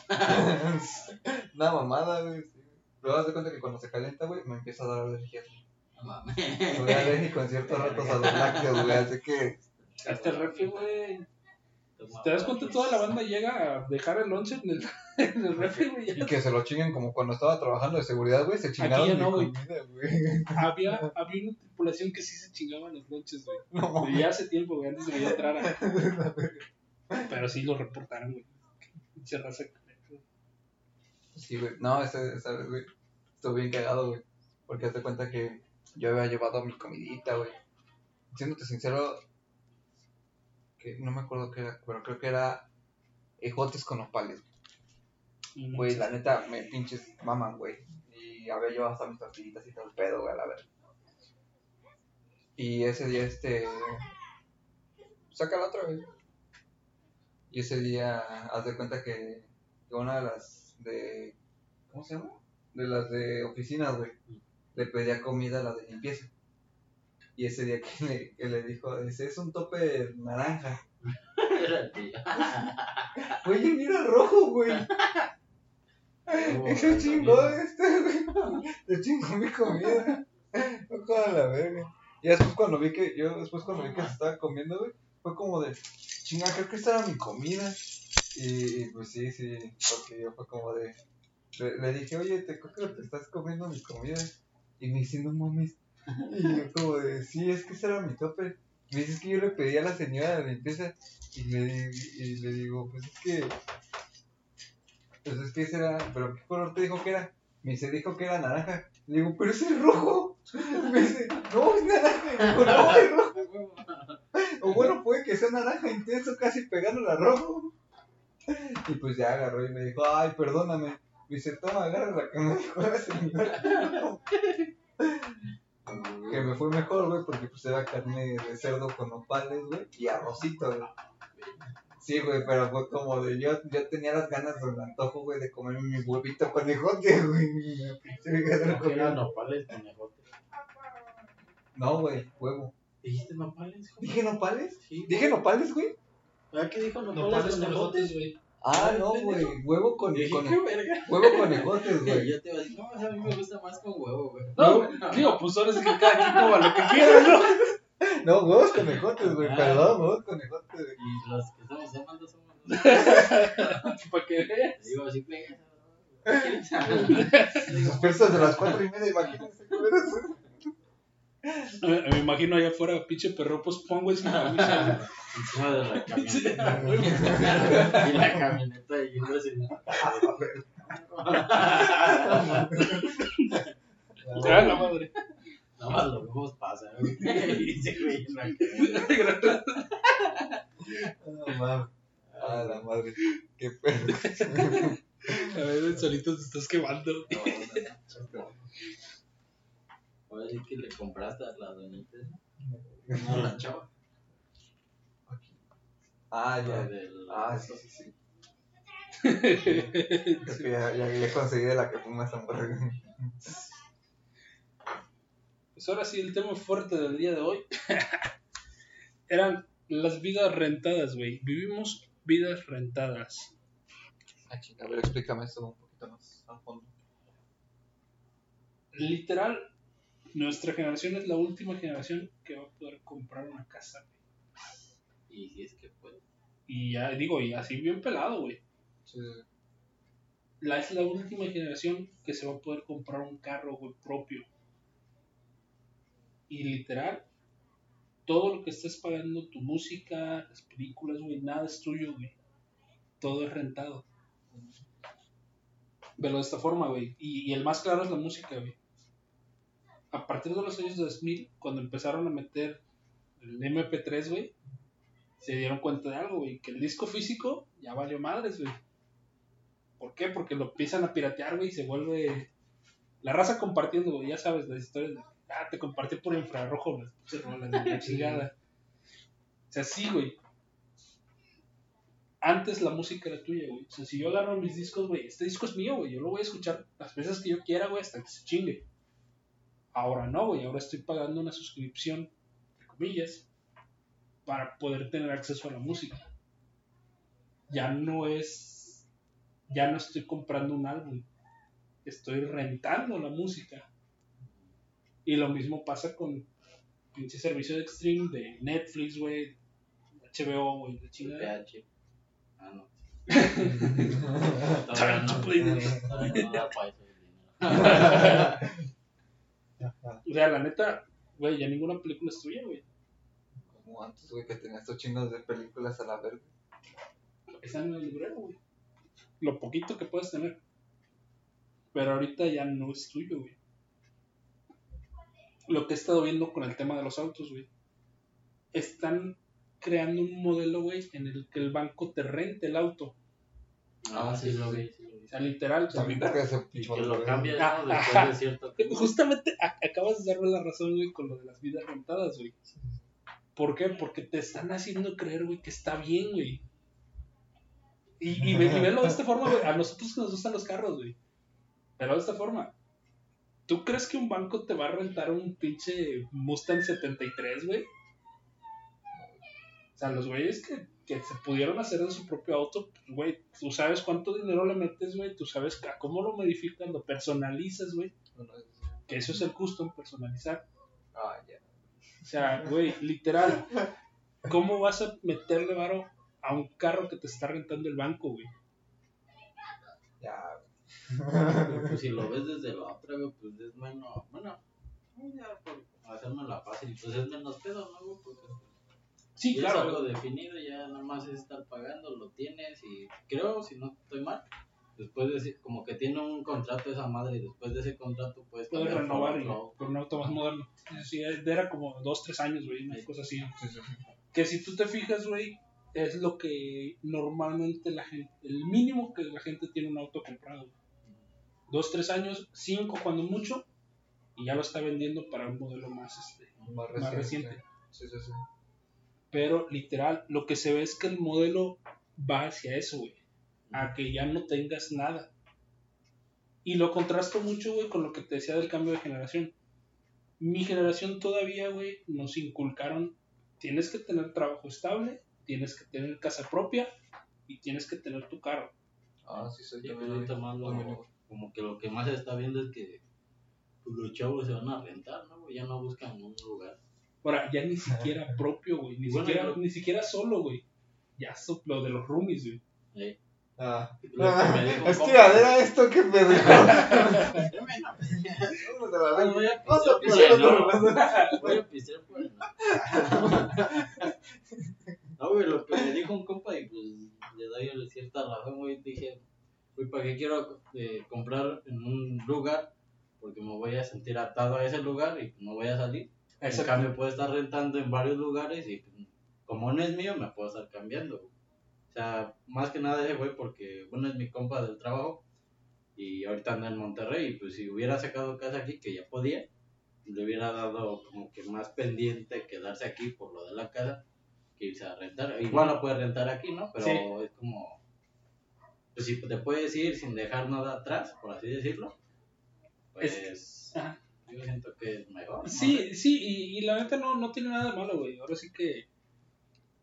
<laughs> Una mamada, güey. sí. Pero haz de cuenta que cuando se calienta, güey, me empieza a dar alergia. No mames. Soy alérgico en ciertos ratos a los lácteos, güey, así que... Hasta el refri, güey. ¿Te das cuenta? Toda la banda llega a dejar el lonche en el, <laughs> en el refri, güey. Y que se lo chinguen como cuando estaba trabajando de seguridad, güey, se chingaron ya mi no, güey. comida, güey. Había, había una tripulación que sí se chingaban los lonches, güey. No, ya hace tiempo, güey, antes de que yo entrara. Pero sí lo reportaron, güey. Pinche raza. Sí, güey. No, esa, esa vez, güey. Estuvo bien cagado, güey. Porque hazte cuenta que yo había llevado mi comidita, güey. Siéndote sincero, que no me acuerdo qué era, pero creo que era ejotes con opales. Güey, la neta, me pinches maman, güey. Y había llevado hasta mis tortillitas y todo el pedo, güey, a la verga. Y ese día, este. Saca la otra vez. Y ese día, haz de cuenta que, que una de las de. ¿Cómo se llama? De las de oficinas, güey. Le pedía comida a la de limpieza. Y ese día que le, que le dijo, ese es un tope naranja. <laughs> Oye, mira rojo, güey. Eso chingó este, güey. Se chingó mi comida. <laughs> Ojo a la verga. Y después cuando vi que, yo después cuando vi que se estaba comiendo, güey, fue como de, chinga, creo que esta era mi comida. Y, y, pues sí, sí, porque yo fue como de, le, le dije, oye, te creo que te estás comiendo mi comida. Y me dice, no mames. Y yo como de, sí, es que ese era mi tope. Me dice, es que yo le pedí a la señora de la limpieza y le, digo, pues es que, pues es que ese era, pero ¿qué color te dijo que era? Me dice, dijo que era naranja. Le digo, pero ese es rojo. <laughs> Me dice, no, es naranja. Digo, no, es rojo. <laughs> O bueno, puede que sea naranja intenso, casi pegándole a rojo. Y pues ya agarró y me dijo, ay, perdóname. Me dice, toma, agarra la que me dijo la señora. <laughs> Que me fue mejor, güey, porque pues era carne de cerdo con nopales, güey, y arrocito, güey. Sí, güey, pero fue como de, yo, yo tenía las ganas del antojo, güey, de comerme mi huevito con ejote, güey. <laughs> de No, que eran nopales con ejote. No, güey, huevo. ¿Dijiste nopales? hijo? ¿Dije nopales? Sí. ¿Dije nopales, güey? ¿Ah, qué dijo nopales, Nopales con ejotes, güey. Ah, no, güey, huevo con, huevo con ejotes, <laughs> güey. Yo te iba a decir, no, a mí me gusta más con huevo, güey. No, digo, pues ahora sí que cada quien coma lo que quiera, ¿no? <laughs> No, huevos con ejotes, güey, Ah. perdón, huevos con ejotes, güey. Y los que estamos amando somos los <laughs> Para que veas. Digo, así pega. Dispersos de las cuatro y media, imagínense. Me, me imagino allá afuera, pinche perro, pues pongo sin camisa. Encima de la <laughs> camioneta. y la camioneta yéndose. Ah, <laughs> la madre. Nada más lo vemos pasar, güey. <laughs> Y se güey en la. No mames. Ah, la madre. Qué pedo. A ver, solito te estás quemando. Que le compraste a la doñita. No, a la chava. Ah, ya. del- Ah, sí, sí, sí. <laughs> Es que ya, ya, ya conseguí de la que fue más hamburguesa. Pues ahora sí, el tema fuerte del día de hoy <laughs> eran las vidas rentadas, güey. Vivimos vidas rentadas. Ah, chinga, a ver, explícame eso un poquito más a fondo. Literal, nuestra generación es la última generación que va a poder comprar una casa. güey. Y si es que puede. Y ya digo, y así bien pelado, güey. Sí, La es la última generación que se va a poder comprar un carro, güey, propio. Y literal, todo lo que estés pagando, tu música, las películas, güey, nada es tuyo, güey. Todo es rentado. Pero de esta forma, güey. Y, y el más claro es la música, güey. A partir de los años 2000, cuando empezaron a meter el MP3, güey, se dieron cuenta de algo, güey. Que el disco físico ya valió madres, güey. ¿Por qué? Porque lo empiezan a piratear, güey, y se vuelve... La raza compartiendo, güey, ya sabes, las historias de... Ah, te compartí por infrarrojo de la <laughs> chingada. O sea, sí, güey. Antes la música era tuya, güey. O sea, si yo agarro mis discos, güey, este disco es mío, güey. Yo lo voy a escuchar las veces que yo quiera, güey, hasta que se chingue. Ahora no, güey. Ahora estoy pagando una suscripción, entre comillas, para poder tener acceso a la música. Ya no es. Ya no estoy comprando un álbum. Estoy rentando la música. Y lo mismo pasa con pinche servicio de stream de Netflix, güey, HBO, güey, de chingada. PH. Ah, no. Time to play this. O sea, la neta, güey, ya ninguna película es tuya, güey. Como antes, güey, que tenías estos chingos de películas a la verga. Están en el librero, güey. Lo poquito que puedes tener. Pero ahorita ya no es tuyo, güey. Lo que he estado viendo con el tema de los autos, güey. Están creando un modelo, güey, en el que el banco te rente el auto. Ah, sí, lo vi. sí lo vi. O sea, literal. También porque ese Y pinche que lo valor, cambias, Ah, ¿no? Después de cierto <laughs> tiempo. Justamente acabas de darme la razón, güey, con lo de las vidas rentadas, güey. ¿Por qué? Porque te están haciendo creer, güey, que está bien, güey. Y, y, ve- y velo de esta forma, güey. A nosotros que nos gustan los carros, güey. Pero de esta forma. ¿Tú crees que un banco te va a rentar un pinche Mustang 73, güey? O sea, los güeyes que, que se pudieron hacer de su propio auto, pues, güey, tú sabes cuánto dinero le metes, güey. Tú sabes a cómo lo modificas, lo personalizas, güey. Que eso es el custom, personalizar. Ah, ya. O sea, güey, literal. ¿Cómo vas a meterle varo a un carro que te está rentando el banco, güey? Ya. Pero, pues si lo ves desde la otra, güey, pues es menos. Bueno, ya por hacerme la fácil, pues es menos pedo, ¿no, güey? Porque Sí, ya es algo claro. definido, ya nada más es estar pagando, lo tienes y creo, si no estoy mal, después de como que tiene un contrato esa madre y después de ese contrato puedes Puedes renovar y por un auto más moderno. Sí, era como dos, tres años, güey, una Sí. cosa así. Sí, sí, sí. Que si tú te fijas, güey, es lo que normalmente la gente, el mínimo que la gente tiene un auto comprado. Dos, tres años, cinco cuando mucho, y ya lo está vendiendo para un modelo más, este, Más más reciente. Sí, sí, sí. Pero literal, lo que se ve es que el modelo va hacia eso, güey. A que ya no tengas nada. Y lo contrasto mucho, güey, con lo que te decía del cambio de generación. Mi generación todavía, güey, nos inculcaron, tienes que tener trabajo estable, tienes que tener casa propia y tienes que tener tu carro. Ah, sí, soy Sí, también pero ahorita más lo- también igual. como que lo que más se está viendo es que pues, los chavos se van a rentar, ¿no? güey? Ya no buscan un lugar. Ahora, ya ni siquiera propio, güey, ni, Bueno, siquiera, ni siquiera solo, güey. Ya so- lo de los roomies, güey. ¿eh? Ah. Lo que me dijo Es tiradera esto que me dijo. <laughs> <laughs> Voy a pistear por el. <laughs> No, güey, lo que me dijo un compa y pues le doy cierta razón, güey. Dije, güey, ¿para qué quiero eh, comprar en un lugar? Porque me voy a sentir atado a ese lugar y no voy a salir. En cambio, puedo estar rentando en varios lugares y como no es mío, me puedo estar cambiando. O sea, más que nada ese güey, porque bueno, es mi compa del trabajo y ahorita anda en Monterrey. Y pues si hubiera sacado casa aquí, que ya podía, le hubiera dado como que más pendiente quedarse aquí por lo de la casa que irse a rentar. Igual la puede rentar aquí, ¿no? Pero Sí. es como. Pues si te puedes ir sin dejar nada atrás, por así decirlo, pues. Ajá. Yo siento que es mejor. ¿no? Sí, sí, y, y la neta no, no tiene nada de malo, güey. Ahora sí que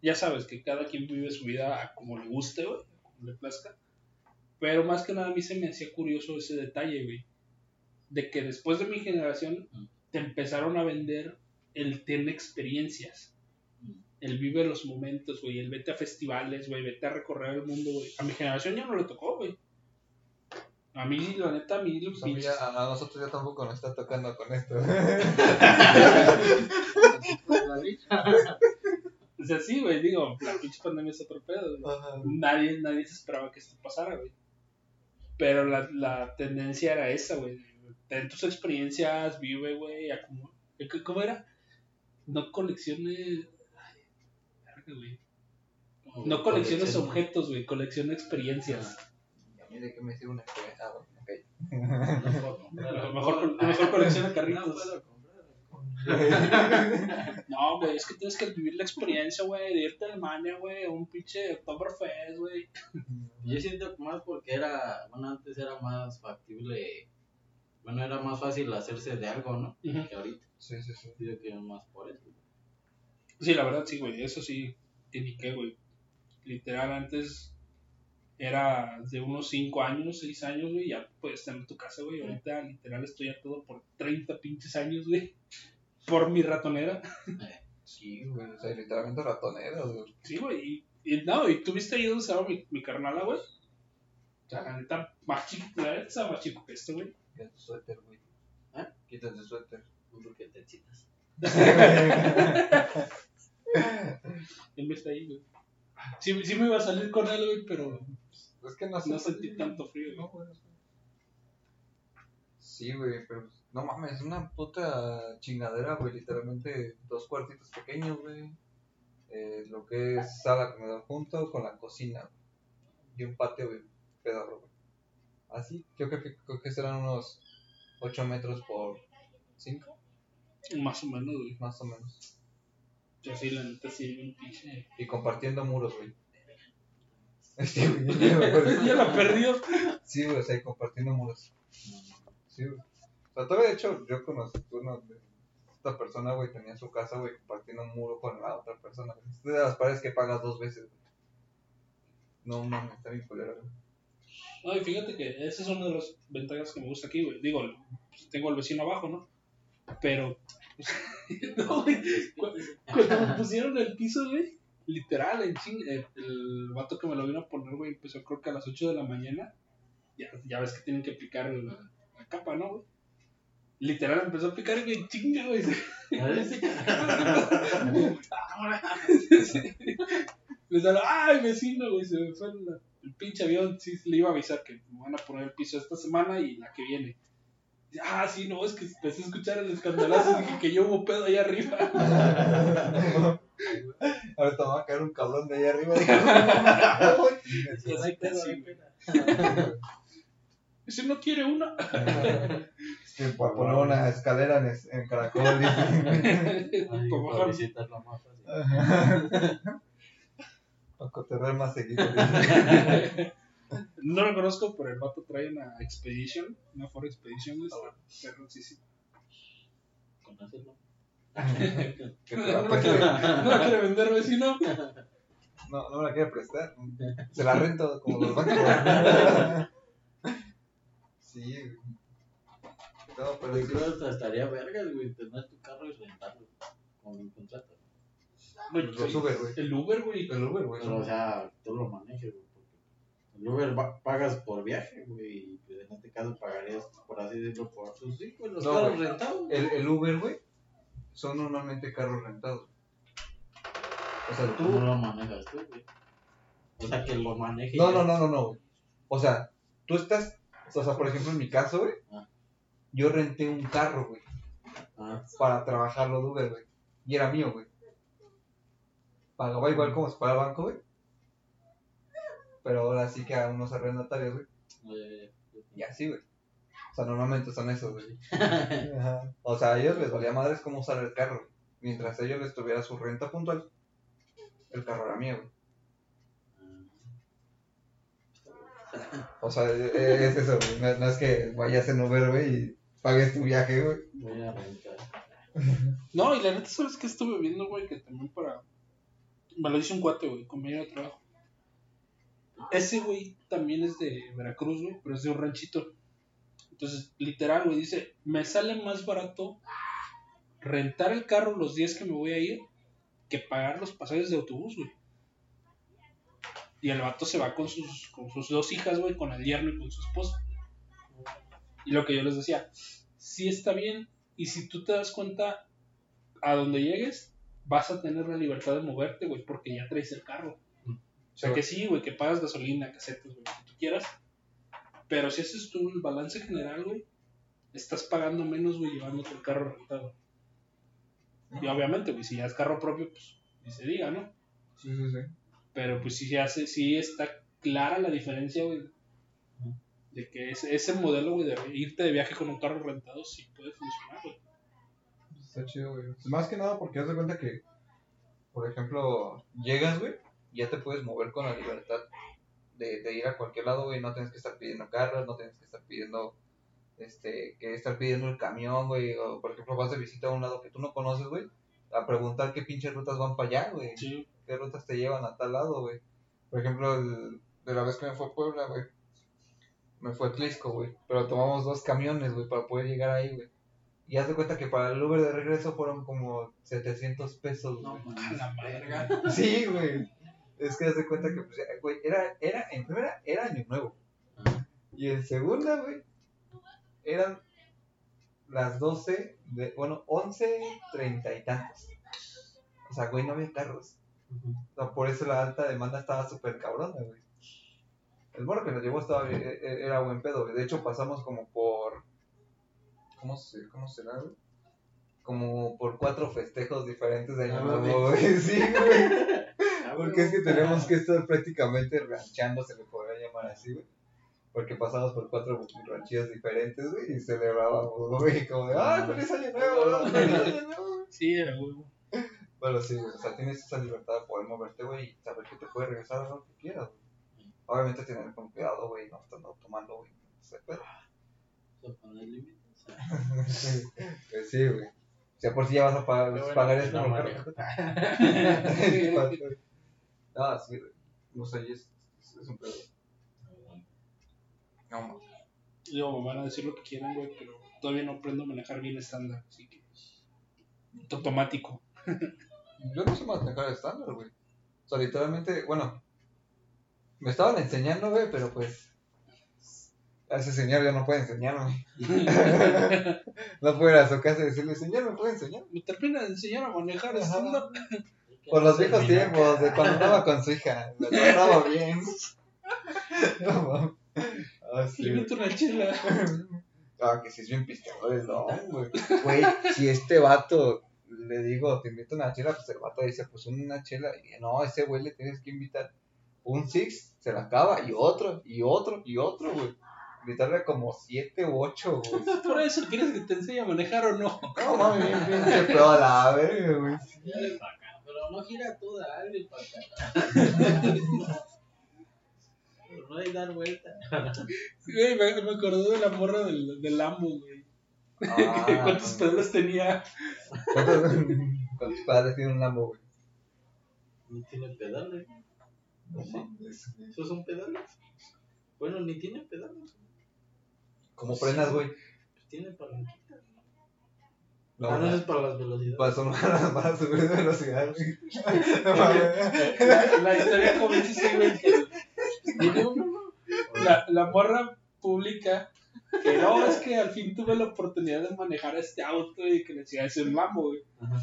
ya sabes que cada quien vive su vida a como le guste, güey, como le plazca. Pero más que nada a mí se me hacía curioso ese detalle, güey. De que después de mi generación Mm. te empezaron a vender el tiene experiencias. Mm. El vive los momentos, güey. El vete a festivales, güey. Vete a recorrer el mundo, güey. A mi generación ya no le tocó, güey. A mí, la neta, a mí... Pues a, mí ya- a nosotros ya tampoco nos está tocando con esto. <laughs> O sea, sí, güey, digo, la pinche pandemia es otro pedo. Nadie, nadie se esperaba que esto pasara, güey. Pero la, la tendencia era esa, güey. Ten tus experiencias, vive, güey, acumula. ¿Cómo- ¿Cómo era? No colecciones... Ay, verga, güey. No colecciones objetos, güey, colecciona experiencias. ¿Y a mí de qué me sirve una? Ah, bueno, ok. No puedo comprar. A lo mejor, a lo mejor colecciona No carritos. puedo comprar. No, güey, es que tienes que vivir la experiencia, güey, de irte a Alemania, güey, a un pinche Oktoberfest, güey. Yo siento que más porque era, bueno, antes era más factible, bueno, era más fácil hacerse de algo, ¿no? Que ahorita. Sí, sí, sí. Yo que más por eso. Sí, la verdad sí, güey, eso sí, tiene que, güey. Literal, antes era de unos 5 años, 6 años, güey, ya puedes tener tu casa, güey. Ahorita, literal, estoy a todo por 30 pinches años, güey. Por mi ratonera. Sí, güey, o sea, literalmente ratoneros, güey. Sí, güey, y, y no, y tú viste ahí donde estaba mi, mi carnala, güey. O sea, la neta, más chico, la neta estaba más chico que esto, güey. Quita tu suéter, güey. ¿Eh? Quita tu suéter. Porque te excitas. <laughs> Él me está ahí, güey. Sí, sí me iba a salir con él, güey, pero Es que no no sentí tanto frío. No, güey. Sí, güey, pero no mames, es una puta chingadera, güey. Literalmente dos cuartitos pequeños, güey. Eh, lo que es sala, comedor junto con la cocina. güey. Y un patio, güey. pedorro, güey. Así, yo creo que, creo que serán unos 8 metros por 5, Más o menos, güey. más o menos. Yo sí, la neta, sí, un pinche. Y compartiendo muros, güey. <laughs> Sí, güey, ya me acuerdo. Ya la perdió. Sí, güey, o sea, y compartiendo muros. Sí, güey. O sea, todavía de hecho, yo conocí uno de esta persona, güey, tenía su casa, güey, compartiendo un muro con la otra persona. güey. Es de las paredes que pagas dos veces, güey. No, mames, está bien culero, güey. No, y fíjate que esa es una de las ventajas que me gusta aquí, güey. Digo, pues, tengo al vecino abajo, ¿no? Pero. <laughs> no, güey. Cu- Cuando me pusieron el piso, güey, literal, en ching, el, el vato que me lo vino a poner, güey, empezó creo que a las 8 de la mañana. Ya, ya ves que tienen que picar la, capa, ¿no, güey? Literal empezó a picar y me chinga, güey. <laughs> Le salió, ay, vecino, güey, se me fue el, el pinche avión. Sí, le iba a avisar que me van a poner el piso esta semana y la que viene. Ah, sí, no, es que empecé a escuchar el escandalazo y dije que yo hubo pedo ahí arriba. <laughs> Ahorita va a caer un cabrón de ahí arriba. No hay pedo, hay Sí. Ese no quiere una. que para poner una escalera en, es- en caracol. Para más fácil. Para cotorrear más seguido. <laughs> No lo conozco, pero el vato trae una Expedition, una Ford Expedition. está perroncísima. Conocerlo. Que te la No la quiere, no la quiere vender, vecino. No, no me la quiere prestar. Se la rento como los bancos. <laughs> Sí, güey. No, pero sí. creo que hasta estaría vergas, güey, tener tu carro y rentarlo con un contrato. Los Uber, güey. El Uber, güey. El Uber, güey. Pero, o sea, tú lo manejes, güey, el Uber pagas por viaje, güey, y pues en este caso pagarías, por así decirlo, por sus sí, pues los No, carros güey. rentados. El, el Uber, güey, son normalmente carros rentados. O sea, Tú tú. no lo manejas tú, güey. O sea, que lo maneje. No, no, no, no, no, güey. O sea, tú estás. O sea, por ejemplo, en mi caso, güey, Ah. yo renté un carro, güey, Ah, para trabajarlo de Uber, güey. Y era mío, güey. Pagaba igual como si fuera el banco, güey. Pero ahora sí que a unos arrendatarios, güey. eh, Y así, güey. O sea, normalmente son esos, güey. <laughs> O sea, a ellos les valía madres cómo usar el carro. Mientras a ellos les tuviera su renta puntual, el carro era mío, güey. O sea, eh, es eso, güey. No, no es que vayas en Uber, güey, y pagues tu viaje, güey. voy a rentar. No, y la neta, ¿sabes qué estuve viendo, güey? Que también para. Me lo dice un cuate, güey, compañero de trabajo. Ese, güey, también es de Veracruz, güey, pero es de un ranchito. Entonces, literal, güey, dice: Me sale más barato rentar el carro los días que me voy a ir que pagar los pasajes de autobús, güey. Y el vato se va con sus, con sus dos hijas, güey, con el yerno y con su esposa. Y lo que yo les decía, sí está bien, y si tú te das cuenta, a donde llegues, vas a tener la libertad de moverte, güey, porque ya traes el carro. O sea que sí, güey, que pagas gasolina, casetas, güey, lo que tú quieras. Pero si haces tú el balance general, güey, estás pagando menos, güey, llevándote el carro rentado. Y obviamente, güey, si ya es carro propio, pues ni se diga, ¿no? Sí, sí, sí. Pero pues sí, hace, sí está clara la diferencia, güey. De que ese, ese modelo, güey, de irte de viaje con un carro rentado sí puede funcionar, güey. Está chido, güey. Más que nada porque haz de cuenta que, por ejemplo, llegas, güey, ya te puedes mover con la libertad de, de ir a cualquier lado, güey. No tienes que estar pidiendo carros, no tienes que estar pidiendo, este, que estar pidiendo el camión, güey. O, por ejemplo, vas de visita a un lado que tú no conoces, güey, a preguntar qué pinches rutas van para allá, güey. Sí, qué rutas te llevan a tal lado, güey. Por ejemplo, el, de la vez que me fue a Puebla, güey. Me fue a Tlisco, güey. Pero tomamos dos camiones, güey, para poder llegar ahí, güey. Y haz de cuenta que para el Uber de regreso fueron como 700 pesos, No, güey. a la verga. Sí, güey. Es que haz de cuenta que, pues, güey, era, era, en primera, era año nuevo. Y en segunda, güey, eran las 12, de, bueno, 11, 30 y tantos. O sea, güey, no había carros. O sea, por eso la alta demanda estaba súper cabrona, güey. El morro que nos llevó estaba, e- e- era buen pedo, güey. De hecho, pasamos como por... ¿Cómo, se, cómo será, güey? Como por cuatro festejos diferentes de Año Ah, Nuevo, güey. <laughs> Sí, güey. Porque es que tenemos que estar prácticamente ranchando, se le podría llamar así, güey. Porque pasamos por cuatro ranchillos diferentes, güey, y celebrábamos, güey, como de, ¡ah, feliz año nuevo! <laughs> ¡Feliz año nuevo! Sí, huevo. Bueno, sí, güey, o sea, tienes esa libertad de poder moverte, güey, y saber que te puede regresar a lo que quieras, güey. Obviamente tener con cuidado, güey, no estando tomando, güey, no sé, pero... Límites. <laughs> Pues sí, güey. O sea, por si ya vas a pagar, pagar esto. <laughs> Ah, sí. No sé, es, es, es un pedo. No, me van a decir lo que quieran, güey, pero todavía no aprendo a manejar bien estándar, así que. Automático. <laughs> Yo no sé manejar estándar, güey. O sea, literalmente, bueno, me estaban enseñando, güey, pero pues. A ese señor ya no puede enseñarme. <laughs> <laughs> no puedo ir a su casa y decirle, señor, ¿me puede enseñar? Me termina de enseñar a manejar estándar. Por los viejos tiempos, de cuando andaba con su hija. Me trataba bien. No mames. <laughs> Ah, sí, Le meto una chela. <laughs> Ah, que si es bien pisteador el don, güey. Güey, si este vato le digo, te invito a una chela, pues el vato dice, pues una chela. Y no, ese güey le tienes que invitar un six, se la acaba, y otro, y otro, y otro, güey. Invitarle como siete u ocho, güey. <laughs> Por eso, ¿quieres que te enseñe a manejar o no? No mames, bien pinche pedo a la verga, güey. No gira toda, dale para acá. No hay dar vuelta. Güey, me, me acordé de la morra del, del Lambo, güey. Ah, ¿Cuántos pedales tenía? ¿Cuántos, cuántos padres tiene un Lambo, güey? Ni tiene pedales. No mames. ¿Esos son pedales? Bueno, ni tiene pedales. ¿Cómo frenas, güey? Pues tiene palanquitas. No, ah, no, eso es para las velocidades. para, sumar- para subir de velocidad, güey. <laughs> No mames. La, la historia comienza así, güey, que la, la morra publica que no, es que al fin tuve la oportunidad de manejar este auto y que le decía, es un Lambo, güey. Ajá.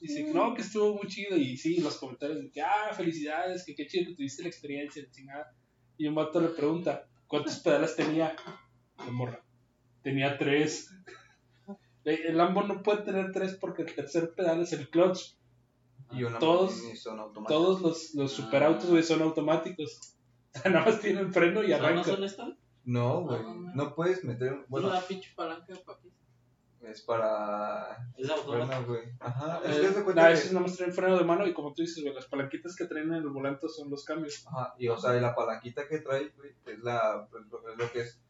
Dice no, que estuvo muy chido. Y sí, los comentarios de que, ah, felicidades, que qué chido que tuviste la experiencia, chingada. Y un vato le pregunta, ¿cuántos pedales tenía? La morra. Tenía tres. Eh, El Lambo no puede tener tres porque el tercer pedal es el clutch. Y Todos- son automáticos. Todos los, los superautos, güey, son automáticos. O <laughs> sea, nada más tienen freno y ¿No, no arranca. son estas? No, güey. Ah, No puedes meter. Bueno, la pinche palanca, papi. es para. Es automático. Bueno, güey. Ajá. Eh, Es que nah, cuenta esos que. nada más traen freno de mano y como tú dices, güey, las palanquitas que traen en el volante son los cambios. Ajá. Y o sea, y la palanquita que trae, güey, es, la, pues, es lo que es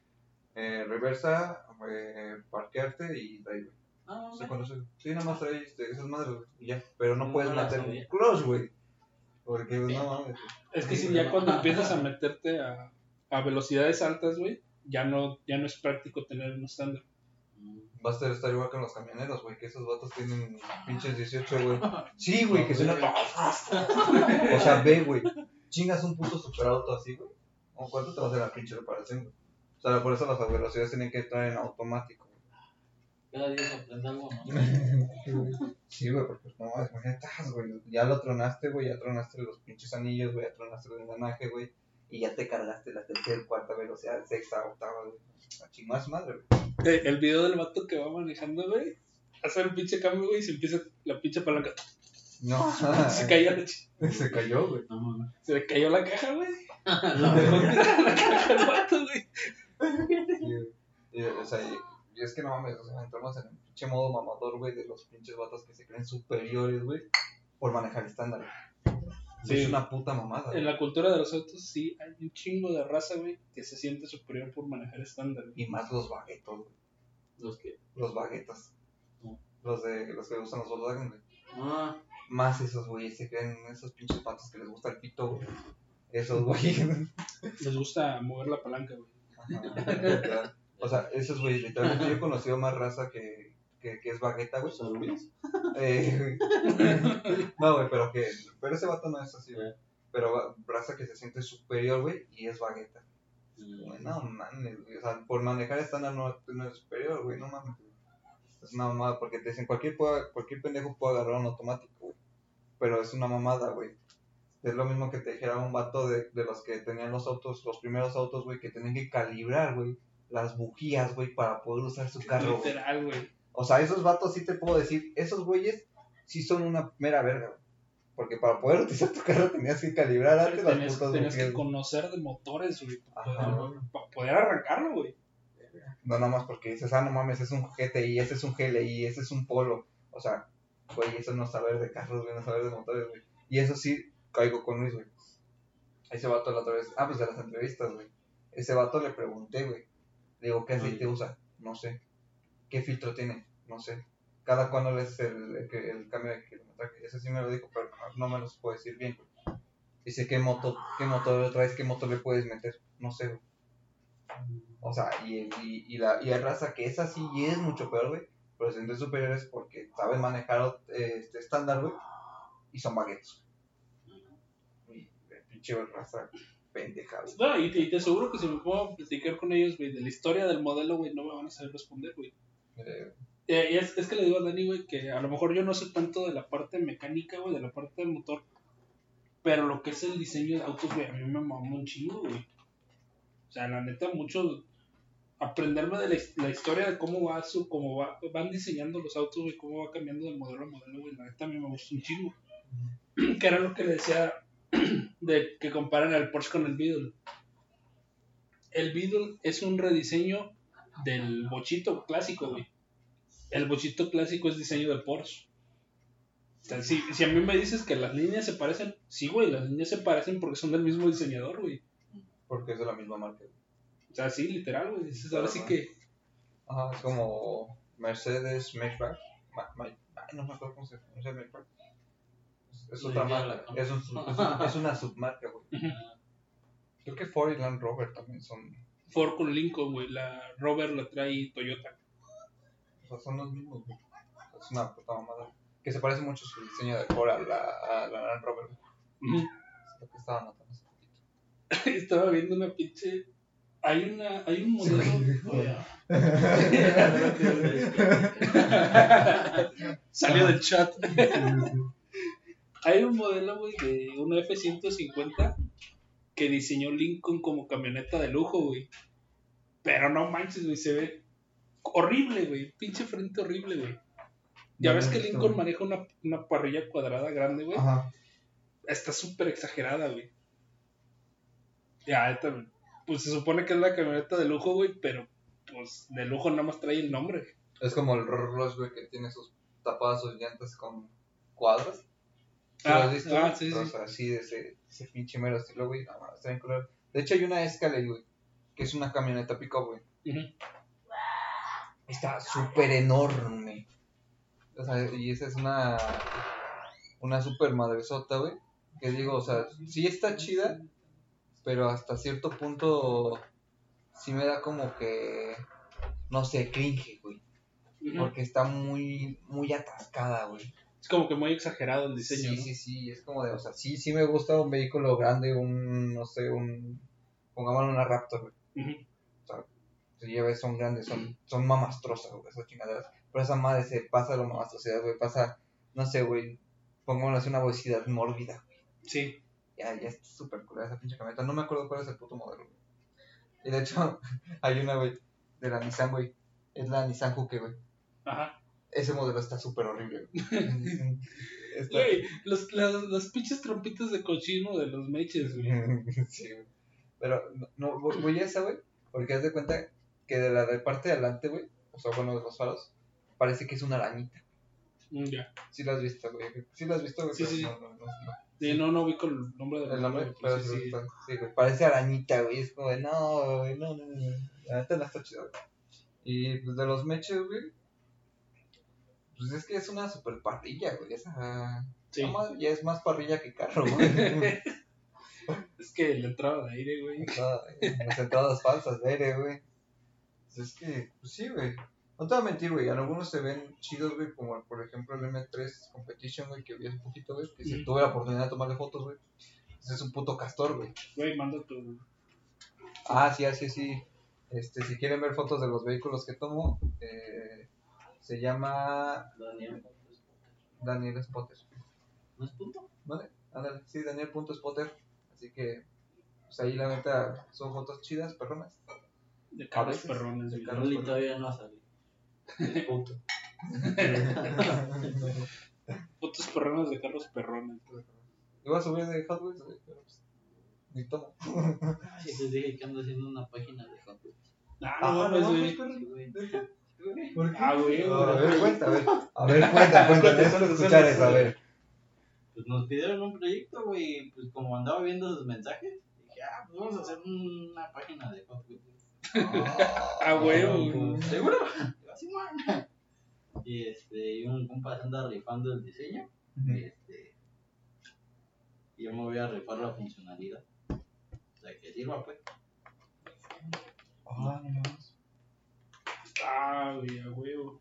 eh, reversa, eh, parquearte y drive, güey. Ah, ¿Se conoce? Sí, nada más trae este, esas madres, güey. Y ya. Pero no No puedes meter un clutch, güey. Porque, pues, no mames. Es que si ya cuando <laughs> empiezas a meterte a, a velocidades altas, güey, ya no, ya no es práctico tener un estándar. Mm. Va a estar, estar igual que los camioneros, güey, que esos vatos tienen pinches 18, güey. <laughs> Sí, güey, que suena... <laughs> O sea, ve, güey, chingas un puto superauto así, güey. ¿O cuánto te va a hacer la pinche reparación, güey? O sea, por eso las velocidades tienen que estar en automático, Cada día se aprende algo, ¿no? <laughs> Sí, güey, porque no, imagínate, ah, güey, ya lo tronaste, güey, ya tronaste los pinches anillos, güey, ya tronaste el engranaje, güey, y ya te cargaste la tercera, cuarta velocidad, sexta, octava, güey. A su madre, güey. Eh, El video del vato que va manejando, güey, hace el pinche cambio, güey, y se empieza la pinche palanca. No, <laughs> Se cayó la chi- <laughs> se cayó, güey. No mames. Se le cayó la caja, güey. La Dejó verga. tirada la caja al vato, güey. Y, y, o sea, y, y es que no mames, o sea, entramos en el pinche modo mamador, güey, de los pinches vatos que se creen superiores, güey, por manejar estándar. güey. Sí. Es una puta mamada. En güey. la cultura de los autos, sí, hay un chingo de raza, güey, que se siente superior por manejar estándar. güey. Y más los baguetos, güey. Los que. Los baguetas. No. Los de los que usan los Volkswagen, güey. Ah, Más esos, güey, se creen esos pinches patos que les gusta el pito, güey. Esos, güey. <laughs> Les gusta mover la palanca, güey. <laughs> O sea, esos, güey, literalmente yo he conocido más raza que, que, es bagueta, güey. Luis. Eh, <laughs> no, güey, pero que. Pero ese vato no es así, güey. Pero raza que se siente superior, güey, y es bagueta. Güey, no mames. O sea, por manejar estándar no, no es superior, güey, no mames. Es una mamada, porque te dicen cualquier, cualquier pendejo puede agarrar un automático, güey. Pero es una mamada, güey. Es lo mismo que te dijera un vato de, de los que tenían los autos, los primeros autos, güey, que tenían que calibrar, güey, las bujías, güey, para poder usar su carro. Literal, güey. O sea, esos vatos sí te puedo decir, esos güeyes sí son una mera verga, güey. Porque para poder utilizar tu carro tenías que calibrar antes las Tenías, putas tenías que conocer de motores, güey, para Ajá. poder, para poder arrancarlo, güey. No nada más porque dices, ah, no mames, es un GTI, ese es un GLI, ese es un Polo. O sea, güey, eso no saber de carros, güey, no saber de motores, güey. Y eso sí, caigo con Luis, güey. Ese vato la otra vez, ah, pues de las entrevistas, güey. Ese vato le pregunté, güey. Le digo, ¿qué aceite usa? No sé. ¿Qué filtro tiene? No sé. ¿Cada cuándo le es el, el, el cambio de kilometraje? Ese sí me lo dijo, pero no me los puedo decir bien, güey. Dice, ¿qué moto, qué motor traes? ¿Qué motor le puedes meter? No sé, güey. O sea, y, y, y, la, y hay raza que es así y es mucho peor, güey. Pero los superiores porque saben manejar eh, este estándar, güey. Y son baguetos. Pinche raza pendeja. No, y te, y te aseguro que si me puedo platicar con ellos, güey, de la historia del modelo, güey, no me van a saber responder, güey. Eh, Eh, es, es que le digo a Dani, güey, que a lo mejor yo no sé tanto de la parte mecánica, güey, de la parte del motor. Pero lo que es el diseño de autos, güey, a mí me mamó un chingo, güey. O sea, la neta, mucho aprenderme de la, la historia de cómo va su, cómo va, van diseñando los autos, güey, cómo va cambiando de modelo a modelo, güey, la neta a mí me gusta un chingo. <clears throat> Que era lo que le decía <clears throat> de que comparan el Porsche con el Beetle. El Beetle es un rediseño del bochito clásico, güey. El bochito clásico es diseño del Porsche. O sea, si, si a mí me dices que las líneas se parecen, sí, güey, las líneas se parecen porque son del mismo diseñador, güey. porque es de la misma marca. O sea, sí, literal, güey. Dices, ahora sí que. Ajá, es como Mercedes Maybach. Ma- Ma- ay, no me acuerdo cómo se llama. Mercedes Maybach. Es, otra marca. Es, un, es, un- es una submarca, güey. Creo que Ford y Land Rover también son. Ford con Lincoln, güey. La Rover la trae Toyota. O sea, son los mismos, güey. Es una puta mamada. Que se parece mucho su diseño de Ford a la, a la Land Rover. güey. Es que estaba notando hace poquito. <laughs> Estaba viendo una pinche. Hay una. Hay un modelo. <laughs> <laughs> Salió del chat. Hay un modelo, güey, de una F-150 que diseñó Lincoln como camioneta de lujo, güey. Pero no manches, güey, se ve horrible, güey. Pinche frente horrible, güey. Ya No ves que Lincoln maneja una, una parrilla cuadrada grande, güey. Ajá. Está súper exagerada, güey. Ya, esta, pues se supone que es la camioneta de lujo, güey, pero pues de lujo nada más trae el nombre. Es como el Rolls, güey, que tiene sus tapadas sus llantas con cuadros. ¿Sí Ah, lo has visto? ah, sí, sí. Así de ese, ese pinche mero estilo, güey. No, está bien culero. De hecho, hay una Escalade, güey, que es una camioneta pick-up, güey. Está súper enorme. O sea, y esa es una. Una super madresota, güey. Que digo, o sea, sí está chida, pero hasta cierto punto sí me da como que. No sé, cringe, güey. Porque está muy, muy atascada, güey. Es como que muy exagerado el diseño, Sí, ¿no? sí, sí, es como de, o sea, sí, sí me gusta un vehículo grande, un, no sé, un, pongámosle una Raptor, güey. Ujú. Si ya ves, son grandes, son, son mamastrosas, güey, esas chingaderas. Pero esa madre se pasa lo mamastrosidad, güey, pasa, no sé, güey, pongámosle así una obesidad mórbida, güey. Sí. Ya, ya está súper cool esa pinche camioneta, no me acuerdo cuál es el puto modelo, güey. Y de hecho, <laughs> hay una, güey, de la Nissan, güey, es la Nissan Juke, güey. Ajá. Ese modelo está súper horrible, güey. Está- Güey, los, las, las pinches trompitas de cochino de los meches, güey. sí. Pero no, voy a esa, güey, porque haz de cuenta que de la de parte de adelante, güey, o sea, bueno, de los faros, parece que es una arañita. Mm, Ya. Sí la has visto, güey. Sí la has visto, güey. Sí, sí. No, no, no, no. Sí, no, no vi con el nombre de El nombre, pero sí, sí, sí, güey. Parece arañita, güey. Es como de, no, güey, no, no, no. La neta no está chido, güey. Y pues de los meches, güey. Pues es que es una super parrilla, güey. Esa. Sí. madre ya es más parrilla que carro, <laughs> güey. <laughs> Es que la entrada de aire, güey. Güey, Las entradas falsas de aire, güey. Pues es que, pues sí, güey. No te voy a mentir, güey. Algunos se ven chidos, güey. Como por ejemplo el M3 Competition, güey, que vi hace poquito, güey. Que si Ujú. tuve la oportunidad de tomarle fotos, güey. Ese es un puto castor, güey. Güey, manda tu. Ah, sí, así, sí. Este, si quieren ver fotos de los vehículos que tomo, eh, se llama Daniel, Daniel Spotter. ¿no es punto? ¿Vale? Ándale, sí, Daniel.spotter. Así que, pues ahí la neta son fotos chidas, perronas. De carros veces, perrones, de carros. Carly todavía no ha salido. <laughs> Punto. <laughs> Fotos perrones de carros perrones. Iba a subir de Hot Wheels, pero pues. Ni tomo. Sí, te dije que ando haciendo una página de Hot Wheels. Ah, Ah, no, no. Sí, güey. ¿Por qué? Ah, güey, A ver, cuenta, a ver. <laughs> A ver, cuenta, cuenta. Necesito escuchar eso, a ver. Pues nos pidieron un proyecto, güey. y Pues como andaba viendo sus mensajes, dije, ah, pues vamos a hacer una página de Hot Wheels. <laughs> Ah, güey, güey. ¿Seguro? Y este, y un compa se anda rifando el diseño. Y este. y yo me voy a rifar la funcionalidad. O sea, que sirva, pues. Ah, no. Ah, güey, a huevo.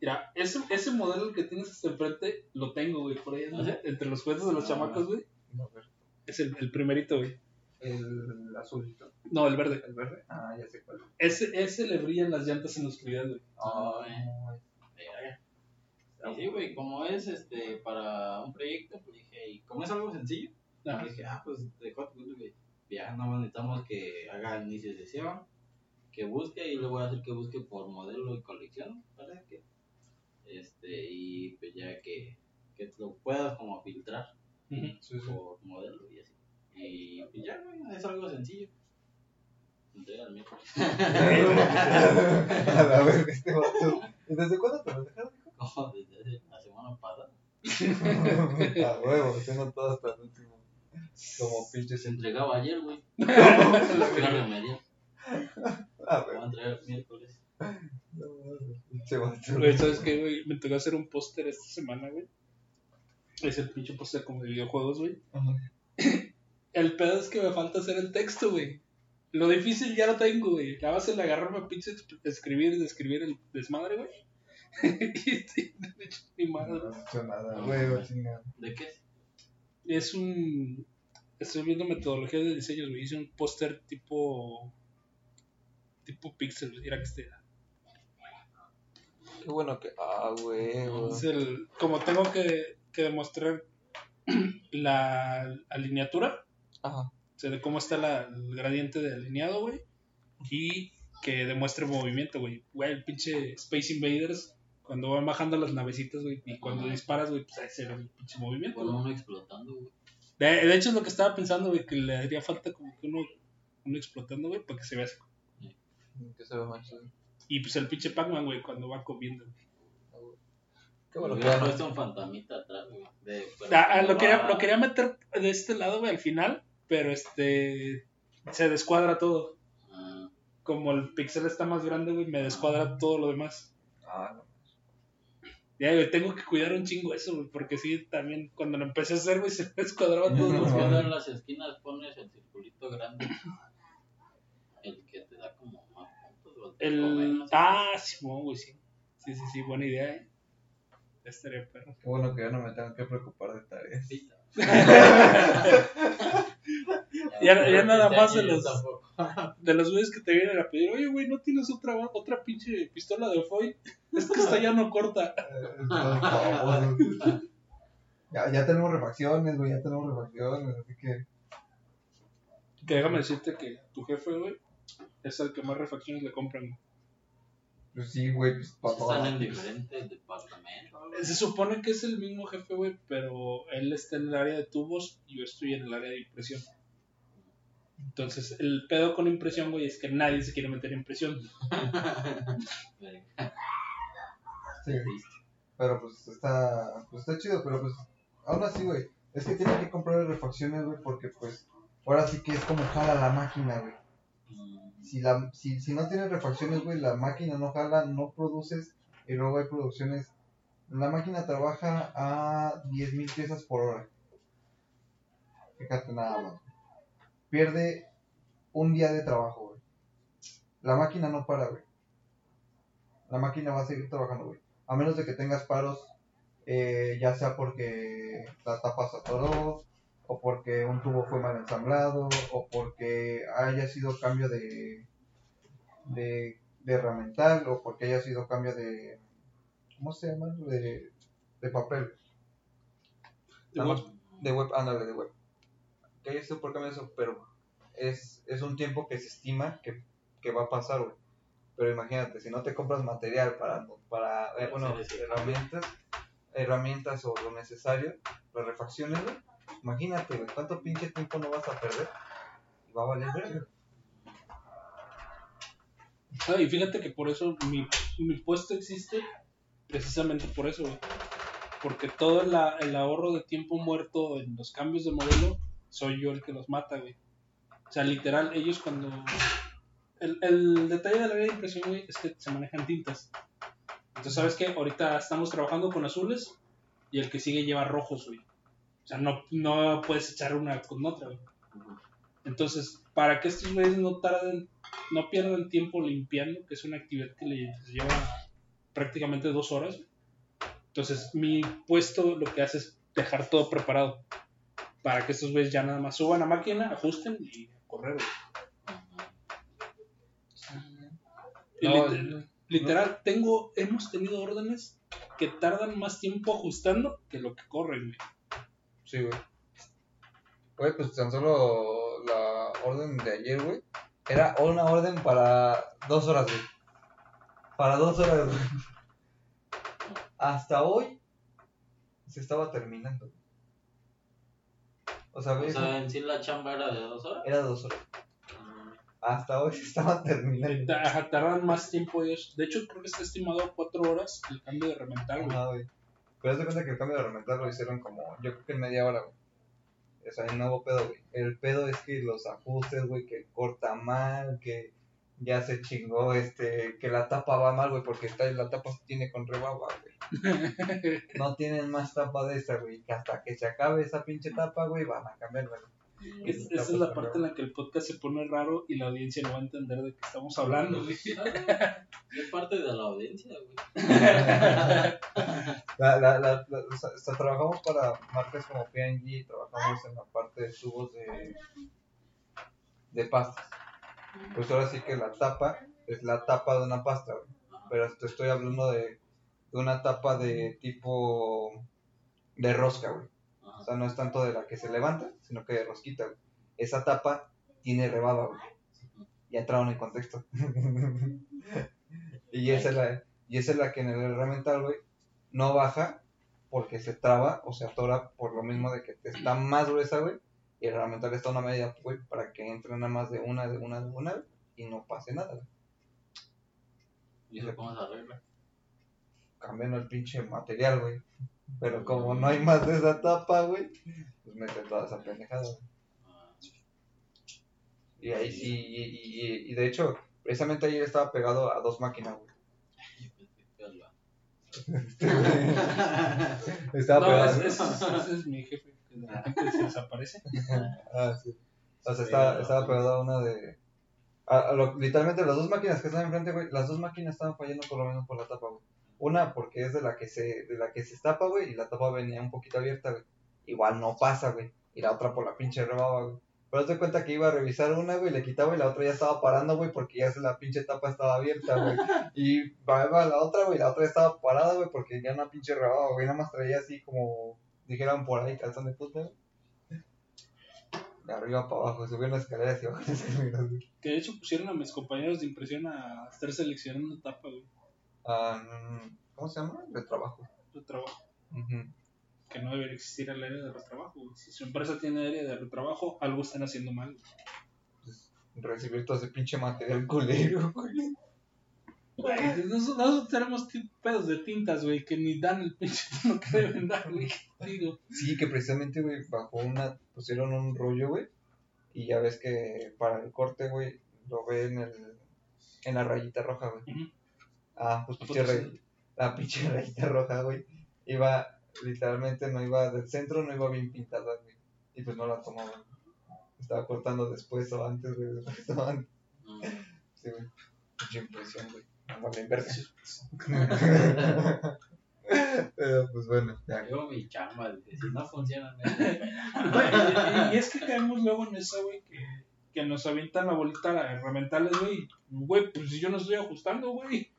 Mira, ese, ese modelo que tienes hasta enfrente lo tengo, güey, por ahí, ¿no? ¿Ah, sí? entre los juguetes de los Ah. chamacos, güey. No, a ver. Es el, el primerito, güey. El azulito. No, el verde. El verde. Ah, ya sé cuál. Ese, ese le brillan las llantas en la oscuridad, güey. Ah. Y sí, güey, como es este para un proyecto, pues dije, y como es algo sencillo, Ajá. dije, ah, pues de Hot Wheels, güey. Ya nada más necesitamos que haga inicio de sesión, que busque y le voy a hacer que busque por modelo y colección, ¿verdad? Que, este, y pues ya que, que lo puedas como filtrar. Sí, sí. por modelo y así. Y pues ya, güey, es algo sencillo. Entrega el miércoles. <laughs> a ver, este vato. ¿Y desde cuándo te lo dejaron, hijo? <laughs> Como desde la semana pasada. <laughs> A huevo, tengo todo hasta el último. Como pinche Se entregaba ayer, güey. La Era remediar. Ah, güey. a entregar el miércoles. No. Güey, ¿sabes qué, güey? Me tocó hacer un póster esta semana, güey. Es el pinche póster como de videojuegos, güey. Ajá. <coughs> El pedo es que me falta hacer el texto, güey. Lo difícil ya lo tengo, güey. La base de agarrarme a pinche escribir y describir el desmadre, güey. <laughs> y no he hecho ni madre. No has hecho nada, güey, chingada. ¿De qué es? Es un. Estoy viendo metodología de diseños, güey. Hice un póster tipo. Tipo pixel. Era que este era. Qué bueno que. Ah, güey, Es el, como tengo que, que demostrar <clears throat> la alineatura, Ajá. o sea, de cómo está la, el gradiente de alineado, güey, y que demuestre movimiento, güey. Güey, el pinche Space Invaders, cuando van bajando las navecitas, güey, y cuando Ajá. disparas, güey, pues ese era el pinche movimiento. Uno explotando, güey. De, de hecho, es lo que estaba pensando, güey, que le haría falta como que uno, uno explotando, güey, para que se vea así. Que se ve más chido. Y pues el pinche Pac-Man, güey, cuando va comiendo. Qué bueno que puesto un fantamita atrás, güey. De, Ah, ah, lo, quería, lo quería meter de este lado, güey, al final, pero este se descuadra todo. Ah, Como el pixel está más grande, güey, me descuadra todo lo demás. Ah, no. Ya, güey, tengo que cuidar un chingo eso, güey, porque sí, también cuando lo empecé a hacer, güey, se me descuadraba todo. pues los No, cuando cuadros. en las esquinas pones el circulito grande. El que te da como más puntos. o te El... Ah, Simón, güey, sí. Sí, sí, sí, buena idea, eh. Ya estaría perro. Qué bueno que ya no me tengo que preocupar de tareas. Sí. <laughs> Ya- ya nada más de los- tampoco. <laughs> De los güeyes que te vienen a pedir, oye, güey, ¿no tienes otra, otra pinche pistola de foil? Es que esta <laughs> ya no corta. Eh, ya, ya tenemos refacciones, güey, ya tenemos refacciones, así que. Que déjame decirte que tu jefe, güey, es el que más refacciones le compran. güey. Pues sí, güey, pues para Están en diferentes departamentos. Se supone que es el mismo jefe, güey, pero él está en el área de tubos y yo estoy en el área de impresión. Entonces, el pedo con impresión, güey, es que nadie se quiere meter en impresión. Sí, pero pues está, pues está chido, pero pues aún así, güey, es que tiene que comprar refacciones, güey, porque pues ahora sí que es como jala la máquina, güey. Si, la, si, si no tienes refacciones, güey, la máquina no jala, no produces y luego hay producciones. La máquina trabaja a 10.000 piezas por hora. Fíjate nada más. Pierde un día de trabajo, güey. La máquina no para, güey. La máquina va a seguir trabajando, güey. A menos de que tengas paros, eh, ya sea porque la tapa se atoró, o porque un tubo fue mal ensamblado, o porque haya sido cambio de, de, de herramental, o porque haya sido cambio de, ¿cómo se llama? De, de papel. De web, ándale, de web. Que haya sido por cambio de eso, pero es, es un tiempo que se estima que, que va a pasar, güey. Pero imagínate, si no te compras material para, para eh, bueno, herramientas, herramientas o lo necesario, las refacciones, güey. Imagínate, cuánto pinche tiempo no vas a perder. Va a valer verga. Ah, y fíjate que por eso mi, mi puesto existe precisamente por eso, güey. Porque todo el ahorro de tiempo muerto en los cambios de modelo, soy yo el que los mata, güey. O sea, literal, ellos cuando... El, el detalle de la vida de impresión, güey, es que se manejan tintas. Entonces, ¿sabes qué? Ahorita estamos trabajando con azules y el que sigue lleva rojos, güey. O sea, no, no puedes echar una con otra, güey. Entonces, para que estos güeyes no tarden, no pierdan tiempo limpiando, que es una actividad que les lleva prácticamente dos horas. Entonces, mi puesto lo que hace es dejar todo preparado para que estos güeyes ya nada más suban a máquina, ajusten y correr. güey. Y No, lit- literal, tengo, hemos tenido órdenes que tardan más tiempo ajustando que lo que corren, güey. Sí, güey. Güey, pues tan solo la orden de ayer, güey. Era una orden para dos horas, güey. Para dos horas, güey. Hasta hoy se estaba terminando. O sea, O güey, sea, en sí la chamba era de dos horas. era dos horas. Ah, Hasta hoy se estaba <laughs> terminando. Ta- Tardan más tiempo ellos. De hecho, creo que está estimado a cuatro horas el cambio de güey. Ajá, güey. Pero haz de cuenta que el cambio de rementar lo hicieron como, yo creo que en media hora, güey. O sea, no hubo pedo, güey. El pedo es que los ajustes, güey, que corta mal, que ya se chingó, este, que la tapa va mal, güey, porque está, la tapa se tiene con rebaba, güey. <laughs> No tienen más tapa de esa, güey. Que hasta que se acabe esa pinche tapa, güey, van a cambiar, güey. Es- esa es la parte en la que el podcast se pone raro y la audiencia no va a entender de qué estamos hablando, güey. <laughs> Es parte de la audiencia, güey. <laughs> La, la, la, la- o sea, o sea, trabajamos para marcas como P&G, trabajamos en la parte de tubos de, de pastas. Pues ahora sí que la tapa es la tapa de una pasta, güey. Pero te estoy hablando de, de una tapa de tipo de rosca, güey. O sea, no es tanto de la que se levanta, sino que de rosquita, güey. Esa tapa tiene rebaba, güey. Ya entraron en contexto. <laughs> y esa es la, y esa es la que en el herramental, güey, no baja porque se traba o se atora por lo mismo de que está más gruesa, güey. Y el herramental está a una medida, güey, para que entre nada más de una, de una, de una, y no pase nada, güey. ¿Y eso cómo se arregla? Cambiando el pinche material, güey. Pero como no hay más de esa tapa, güey, pues mete toda esa pendejada, güey. Y ahí sí, y, y- y de hecho, precisamente ayer estaba pegado a dos máquinas, güey. Estaba No, pegado. ese, ese- ese es mi jefe, que de repente se desaparece. Ah, sí. O sea, estaba, estaba pegado a una de. a- a lo- literalmente las dos máquinas que están enfrente, güey, las dos máquinas estaban fallando por lo menos por la tapa, güey. Una porque es de la que se, de la que se tapa, güey, y la tapa venía un poquito abierta, güey. Igual no pasa, güey. Y la otra por la pinche rebaba, güey. Pero de cuenta que iba a revisar una, güey, le quitaba y la otra ya estaba parando, güey, porque ya se- la pinche tapa estaba abierta, güey. <laughs> Y va va la otra, güey, la otra estaba parada, güey, porque ya una pinche rebaba, güey. Nada más traía así como, dijeran por ahí, calzón de puta, güey. De arriba para abajo, subió las escaleras y bajó las escaleras, güey. Que de hecho pusieron a mis compañeros de impresión a estar seleccionando tapa, güey, Mm, ¿Cómo se llama? De trabajo. de trabajo. Ujú. Que no debería existir el área de retrabajo. Si su empresa tiene área de retrabajo, algo están haciendo mal. Pues, recibir todo ese pinche material culero, <laughs> güey. Güey, nosotros, nosotros tenemos pedos de tintas, güey, que ni dan el pinche <laughs> tono que deben dar, güey. ¿Qué te digo? Sí, que precisamente, güey, bajo una, pusieron un rollo, güey, y ya ves que para el corte, güey, lo ve en el, en la rayita roja, güey. Ah, pues ¿A pinche ray- la pinche rayita roja, güey, iba, literalmente no iba del centro, no iba bien pintada, güey, y pues no la tomaba. Estaba cortando después o antes, güey, después o antes. Ah. Sí, güey. Mucha impresión, güey. No vale verga. Pero pues bueno, ya. Yo mi chamba, si no funciona. Güey, <laughs> y, y es que caemos luego en eso, güey, que, que nos avientan la bolita a herramientales, güey. Güey, pues si yo no estoy ajustando, güey.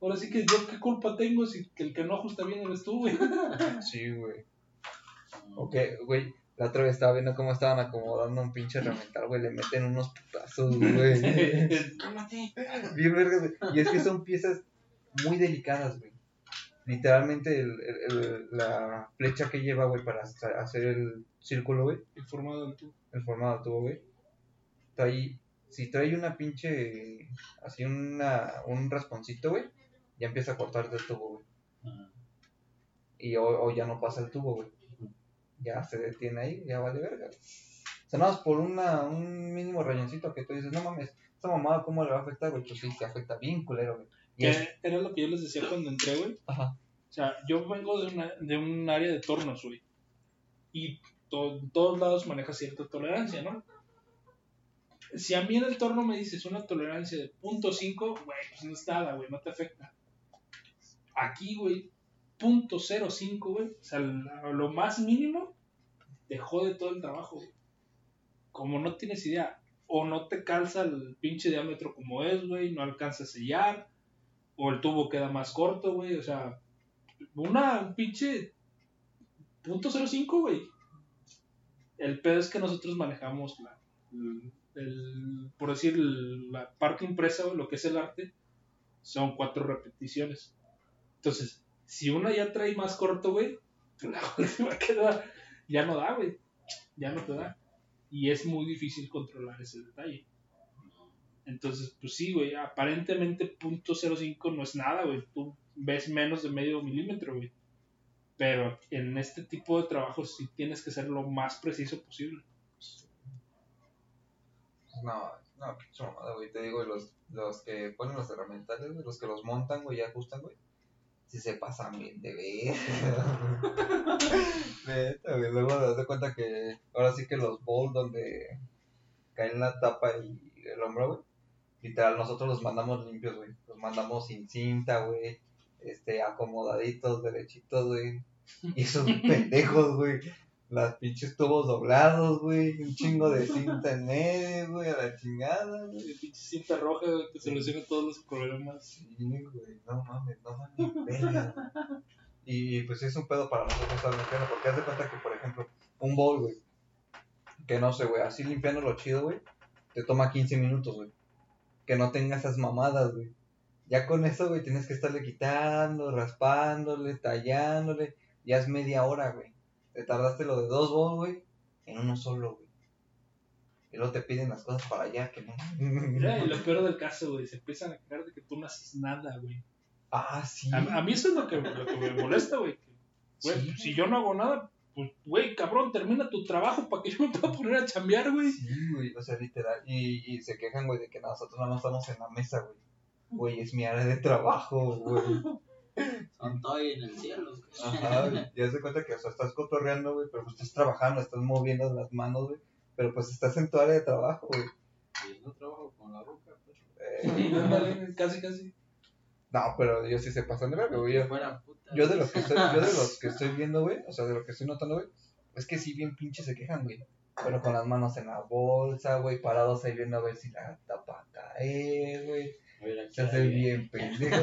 Ahora sí que yo qué culpa tengo si que el que no ajusta bien eres tú, güey. <laughs> Sí, güey. Ok, güey. La otra vez estaba viendo cómo estaban acomodando un pinche herramental, güey. Le meten unos putazos, <laughs> güey. Cálmate. Bien vergas, güey. Y es que son piezas muy delicadas, güey. literalmente el, el- el- la flecha que lleva, güey, para hacer el círculo, güey, El formado del tubo. el formado del tubo, güey, trae, si trae una pinche, así una, un rasponcito, güey, ya empieza a cortarte el tubo, güey. Ajá. Y o, o ya no pasa el tubo, güey. Ya se detiene ahí, ya vale verga. güey. O sea, nada más por una, un mínimo rayoncito que tú dices, no mames, esta mamada, ¿cómo le va a afectar, güey? Pues sí, se afecta bien culero, güey. Y Que es- era lo que yo les decía cuando entré, güey. Ajá. O sea, yo vengo de, una, de un área de tornos, güey. Y to- en todos lados maneja cierta tolerancia, ¿no? Si a mí en el torno me dices una tolerancia de .5, güey, pues no es nada, güey, no te afecta. Aquí, güey, .05, güey, o sea, lo más mínimo, te jode todo el trabajo, güey. Como no tienes idea, o no te calza el pinche diámetro como es, güey, no alcanza a sellar, o el tubo queda más corto, güey, o sea, una un pinche punto .05, güey. El pedo es que nosotros manejamos la, el, por decir, la parte impresa, güey, lo que es el arte, son cuatro repeticiones. Entonces, si una ya trae más corto, güey, pues <laughs> la última queda, ya no da, güey. Ya no te da. Y es muy difícil controlar ese detalle. Entonces, pues sí, güey, aparentemente .05 no es nada, güey. Tú ves menos de medio milímetro, güey. Pero en este tipo de trabajos sí tienes que ser lo más preciso posible. No, no, pinche mamada, güey. Te digo, los, los que ponen los herramientales, los que los montan, güey, y ajustan, güey. Si se pasan bien de ver. <laughs> Neta, güey. Luego te das cuenta que ahora sí que los bowls donde caen la tapa y el hombro, güey. Literal, nosotros los mandamos limpios, güey. Los mandamos sin cinta, güey. Este, acomodaditos, derechitos, güey. Y esos <laughs> pendejos, güey. Las pinches tubos doblados, güey. Un chingo de <laughs> cinta en medio, güey. A la chingada, güey. Pinche cinta roja güey, te soluciona todos los problemas. Sí, güey. No mames, no mames. verga. Y pues es un pedo para nosotros estar limpiando. Porque haz de cuenta que, por ejemplo, un bowl, güey. Que no sé, güey. Así limpiando lo chido, güey. Te toma 15 minutos, güey. Que no tenga esas mamadas, güey. Ya con eso, güey, tienes que estarle quitando, raspándole, tallándole. Ya es media hora, güey. Te tardaste lo de dos bowls, güey, en uno solo, güey. Y luego te piden las cosas para allá, que no. Mira, y lo peor del caso, güey, se empiezan a quejar de que tú no haces nada, güey. Ah, sí. A, a mí eso es lo que, lo que me molesta, güey. que, Güey, Sí. si yo no hago nada, pues, güey, cabrón, termina tu trabajo para que yo me pueda poner a chambear, güey. Sí, güey, o sea, literal. Y, y se quejan, güey, de que nosotros nada más estamos en la mesa, güey. Güey, es mi área de trabajo, güey. <laughs> Son todo ahí en el cielo. Ajá. Ya se cuenta que, o sea, estás cotorreando, güey, pero pues estás trabajando, estás moviendo las manos, güey. Pero pues estás en tu área de trabajo, güey. Y no trabajo con la boca, pero. Eh, casi, casi. no, pero ellos sí se pasan de verga, güey. Yo de los que estoy, yo de los que estoy viendo, güey, o sea, de lo que estoy notando, güey, es que sí bien pinches se quejan, güey. Pero con las manos en la bolsa, güey, parados ahí viendo a ver si la tapa cae, güey. Se hace bien <laughs> pendejo,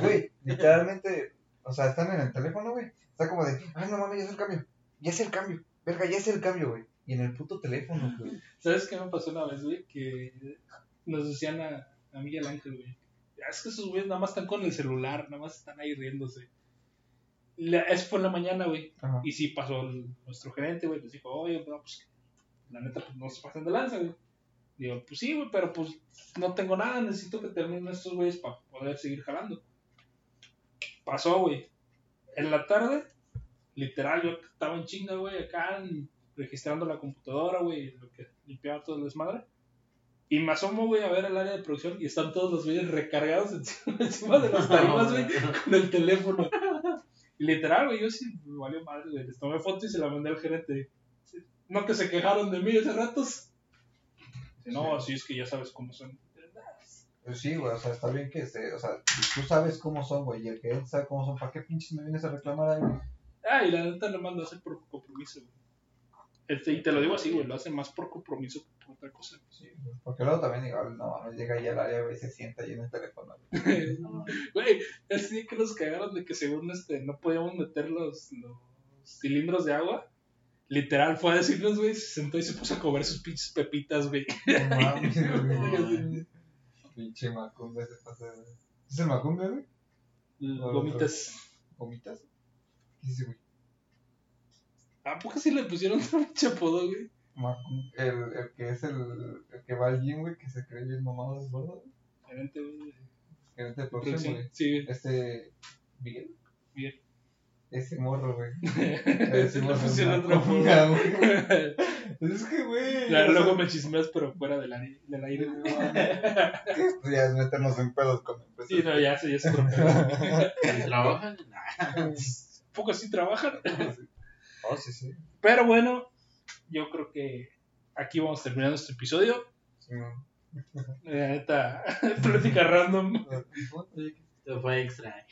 güey. Literalmente, o sea, están en el teléfono, güey. Está como de, ay, no mames, ya es el cambio. Ya es el cambio. Verga, ya es el cambio, güey. Y en el puto teléfono, güey. ¿Sabes qué me pasó una vez, güey? Que nos decían a, a al Ángel, güey. "Ah, Es que esos güeyes nada más están con el celular, nada más están ahí riéndose. La- eso fue en la mañana, güey. Ajá. Y sí pasó el- nuestro gerente, güey, les dijo, oye, no, pues la neta, pues no se pasen de lanza, güey. Digo, pues sí, güey, pero pues no tengo nada, necesito que terminen estos güeyes para poder seguir jalando. Pasó, güey. En la tarde, literal, yo estaba en chinga, güey, acá registrando la computadora, güey, lo que limpiaba todo el desmadre. Y me asomo, güey, a ver el área de producción y están todos los güeyes recargados <laughs> encima, encima de las tarimas, güey, con el teléfono. Y literal, güey, yo sí me valió madre, güey. Les tomé foto y se la mandé al gerente. No que se quejaron de mí hace ratos. No, así es que ya sabes cómo son. Pues sí, güey, o sea, está bien que se, o sea, tú sabes cómo son, güey, y el que él sabe cómo son, ¿para qué pinches me vienes a reclamar ahí, güey? Ah, y la neta lo mando a hacer por compromiso, güey. Este, y te lo digo así, güey, lo hace más por compromiso que por otra cosa. Sí. Porque luego también, igual, no mames, llega ahí al área, güey, se sienta ahí en el teléfono, güey. <laughs> Güey, ese día que nos cagaron de que según este no podíamos meter los, los cilindros de agua. Literal fue a decirnos, güey, se sentó y se puso a comer sus pinches pepitas, güey. <laughs> Pinche macumbe se pasa, güey. ¿Es el macumbe, güey? Gomitas. ¿Gomitas? ¿Qué ese, güey? ¿A poco sí le pusieron <laughs> un pinche apodo, güey? El, el que es el, el que va al gym, güey, que se cree bien mamado, es gordo, güey. Gerente, güey. Gerente de producción, güey. sí, güey. Este. Miguel. Bien. Ese morro, güey. Se le pusieron otro güey. <laughs> Es que, güey. Claro, luego me chismeas, pero fuera del aire. Del aire. Esto ya es meternos en pedos con empresas. Sí, no, ya sé, ya se preocupa. <laughs> ¿Trabajan? Nah. <laughs> Poco sí trabajan. Oh, sí, sí. Pero bueno, yo creo que aquí vamos terminando este episodio. Sí, no. La neta, plática random. Esto fue extra.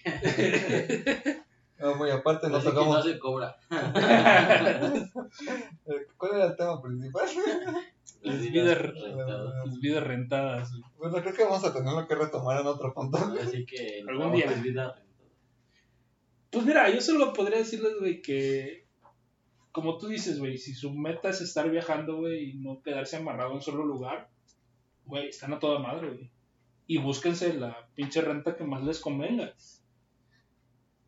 Aparte, nos Así que no tocamos. se cobra. <laughs> ¿Cuál era el tema principal? <laughs> Las vidas- rentadas. Las vidas rentadas. Bueno, creo que vamos a tenerlo que retomar en otro punto. Así que Algún día. vida. Pues mira, yo solo podría decirles, güey, que como tú dices, güey, si su meta es estar viajando, güey, y no quedarse amarrado en un solo lugar, güey, están a toda madre, güey. Y búsquense la pinche renta que más les convenga.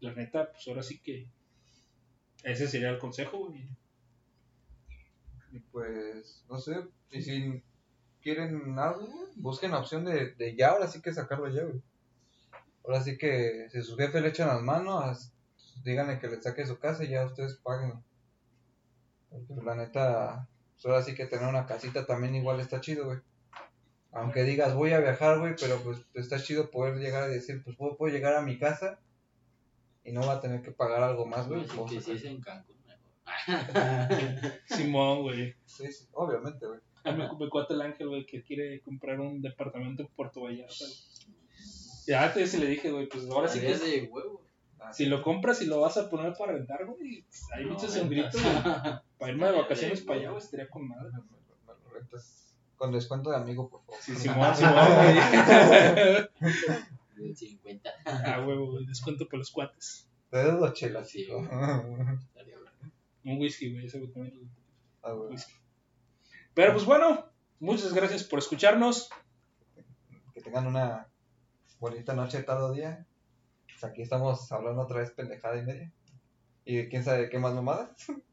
La neta, pues ahora sí que ese sería el consejo, güey. Y pues, no sé, y si quieren algo, busquen la opción de, de ya, ahora sí que sacarlo ya, güey. Ahora sí que si sus jefes le echan las manos, díganle que le saque su casa y ya ustedes paguen. Porque la neta, pues ahora sí que tener una casita también igual está chido, güey. Aunque digas voy a viajar, güey, pero pues está chido poder llegar a decir, pues puedo llegar a mi casa y no va a tener que pagar algo más, güey. Puedo que si es en Cancún, mejor. <laughs> Simón, güey. Sí, sí, obviamente, güey. A mí me cuenta el ángel, güey, que quiere comprar un departamento en Puerto Vallarta. Ya antes le dije, güey, pues ahora sí que Estaría de huevo. Ah, si lo compras y lo vas a poner para rentar, güey, un grito, güey. <laughs> Para irme de vacaciones para allá, güey, estaría con madre. Me lo- me lo rentas. Con descuento de amigo, por favor. Sí, Simón, <laughs> Simón, güey. De 50. Ah, huevo, descuento para los cuates. Te doy dos chelas. Sí. Un whisky, güey, ese güey también. Ah, güey. Whisky. Pero pues bueno, muchas gracias por escucharnos. Que tengan una bonita noche, tarde o día. Pues aquí estamos hablando otra vez pendejada y media. Y quién sabe qué más mamadas. <laughs>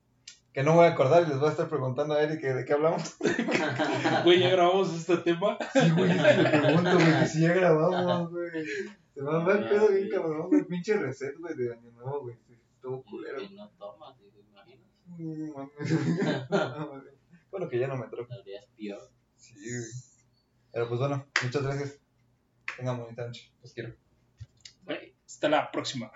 que no voy a acordar y les voy a estar preguntando a Eric que de qué hablamos. <laughs> Güey, ya grabamos este tema. Sí, güey, es le pregunto, güey, que si ya grabamos, güey. Se me va el pedo bien cabrón, el pinche reset, güey, de año nuevo, güey. Estuvo culero. Y no tomas, ¿te imaginas? <laughs> Bueno, que ya no me troco. Estarías peor. Sí, güey. Pero pues bueno, muchas gracias. Tengan bonita noche. Los quiero. Güey, hasta la próxima.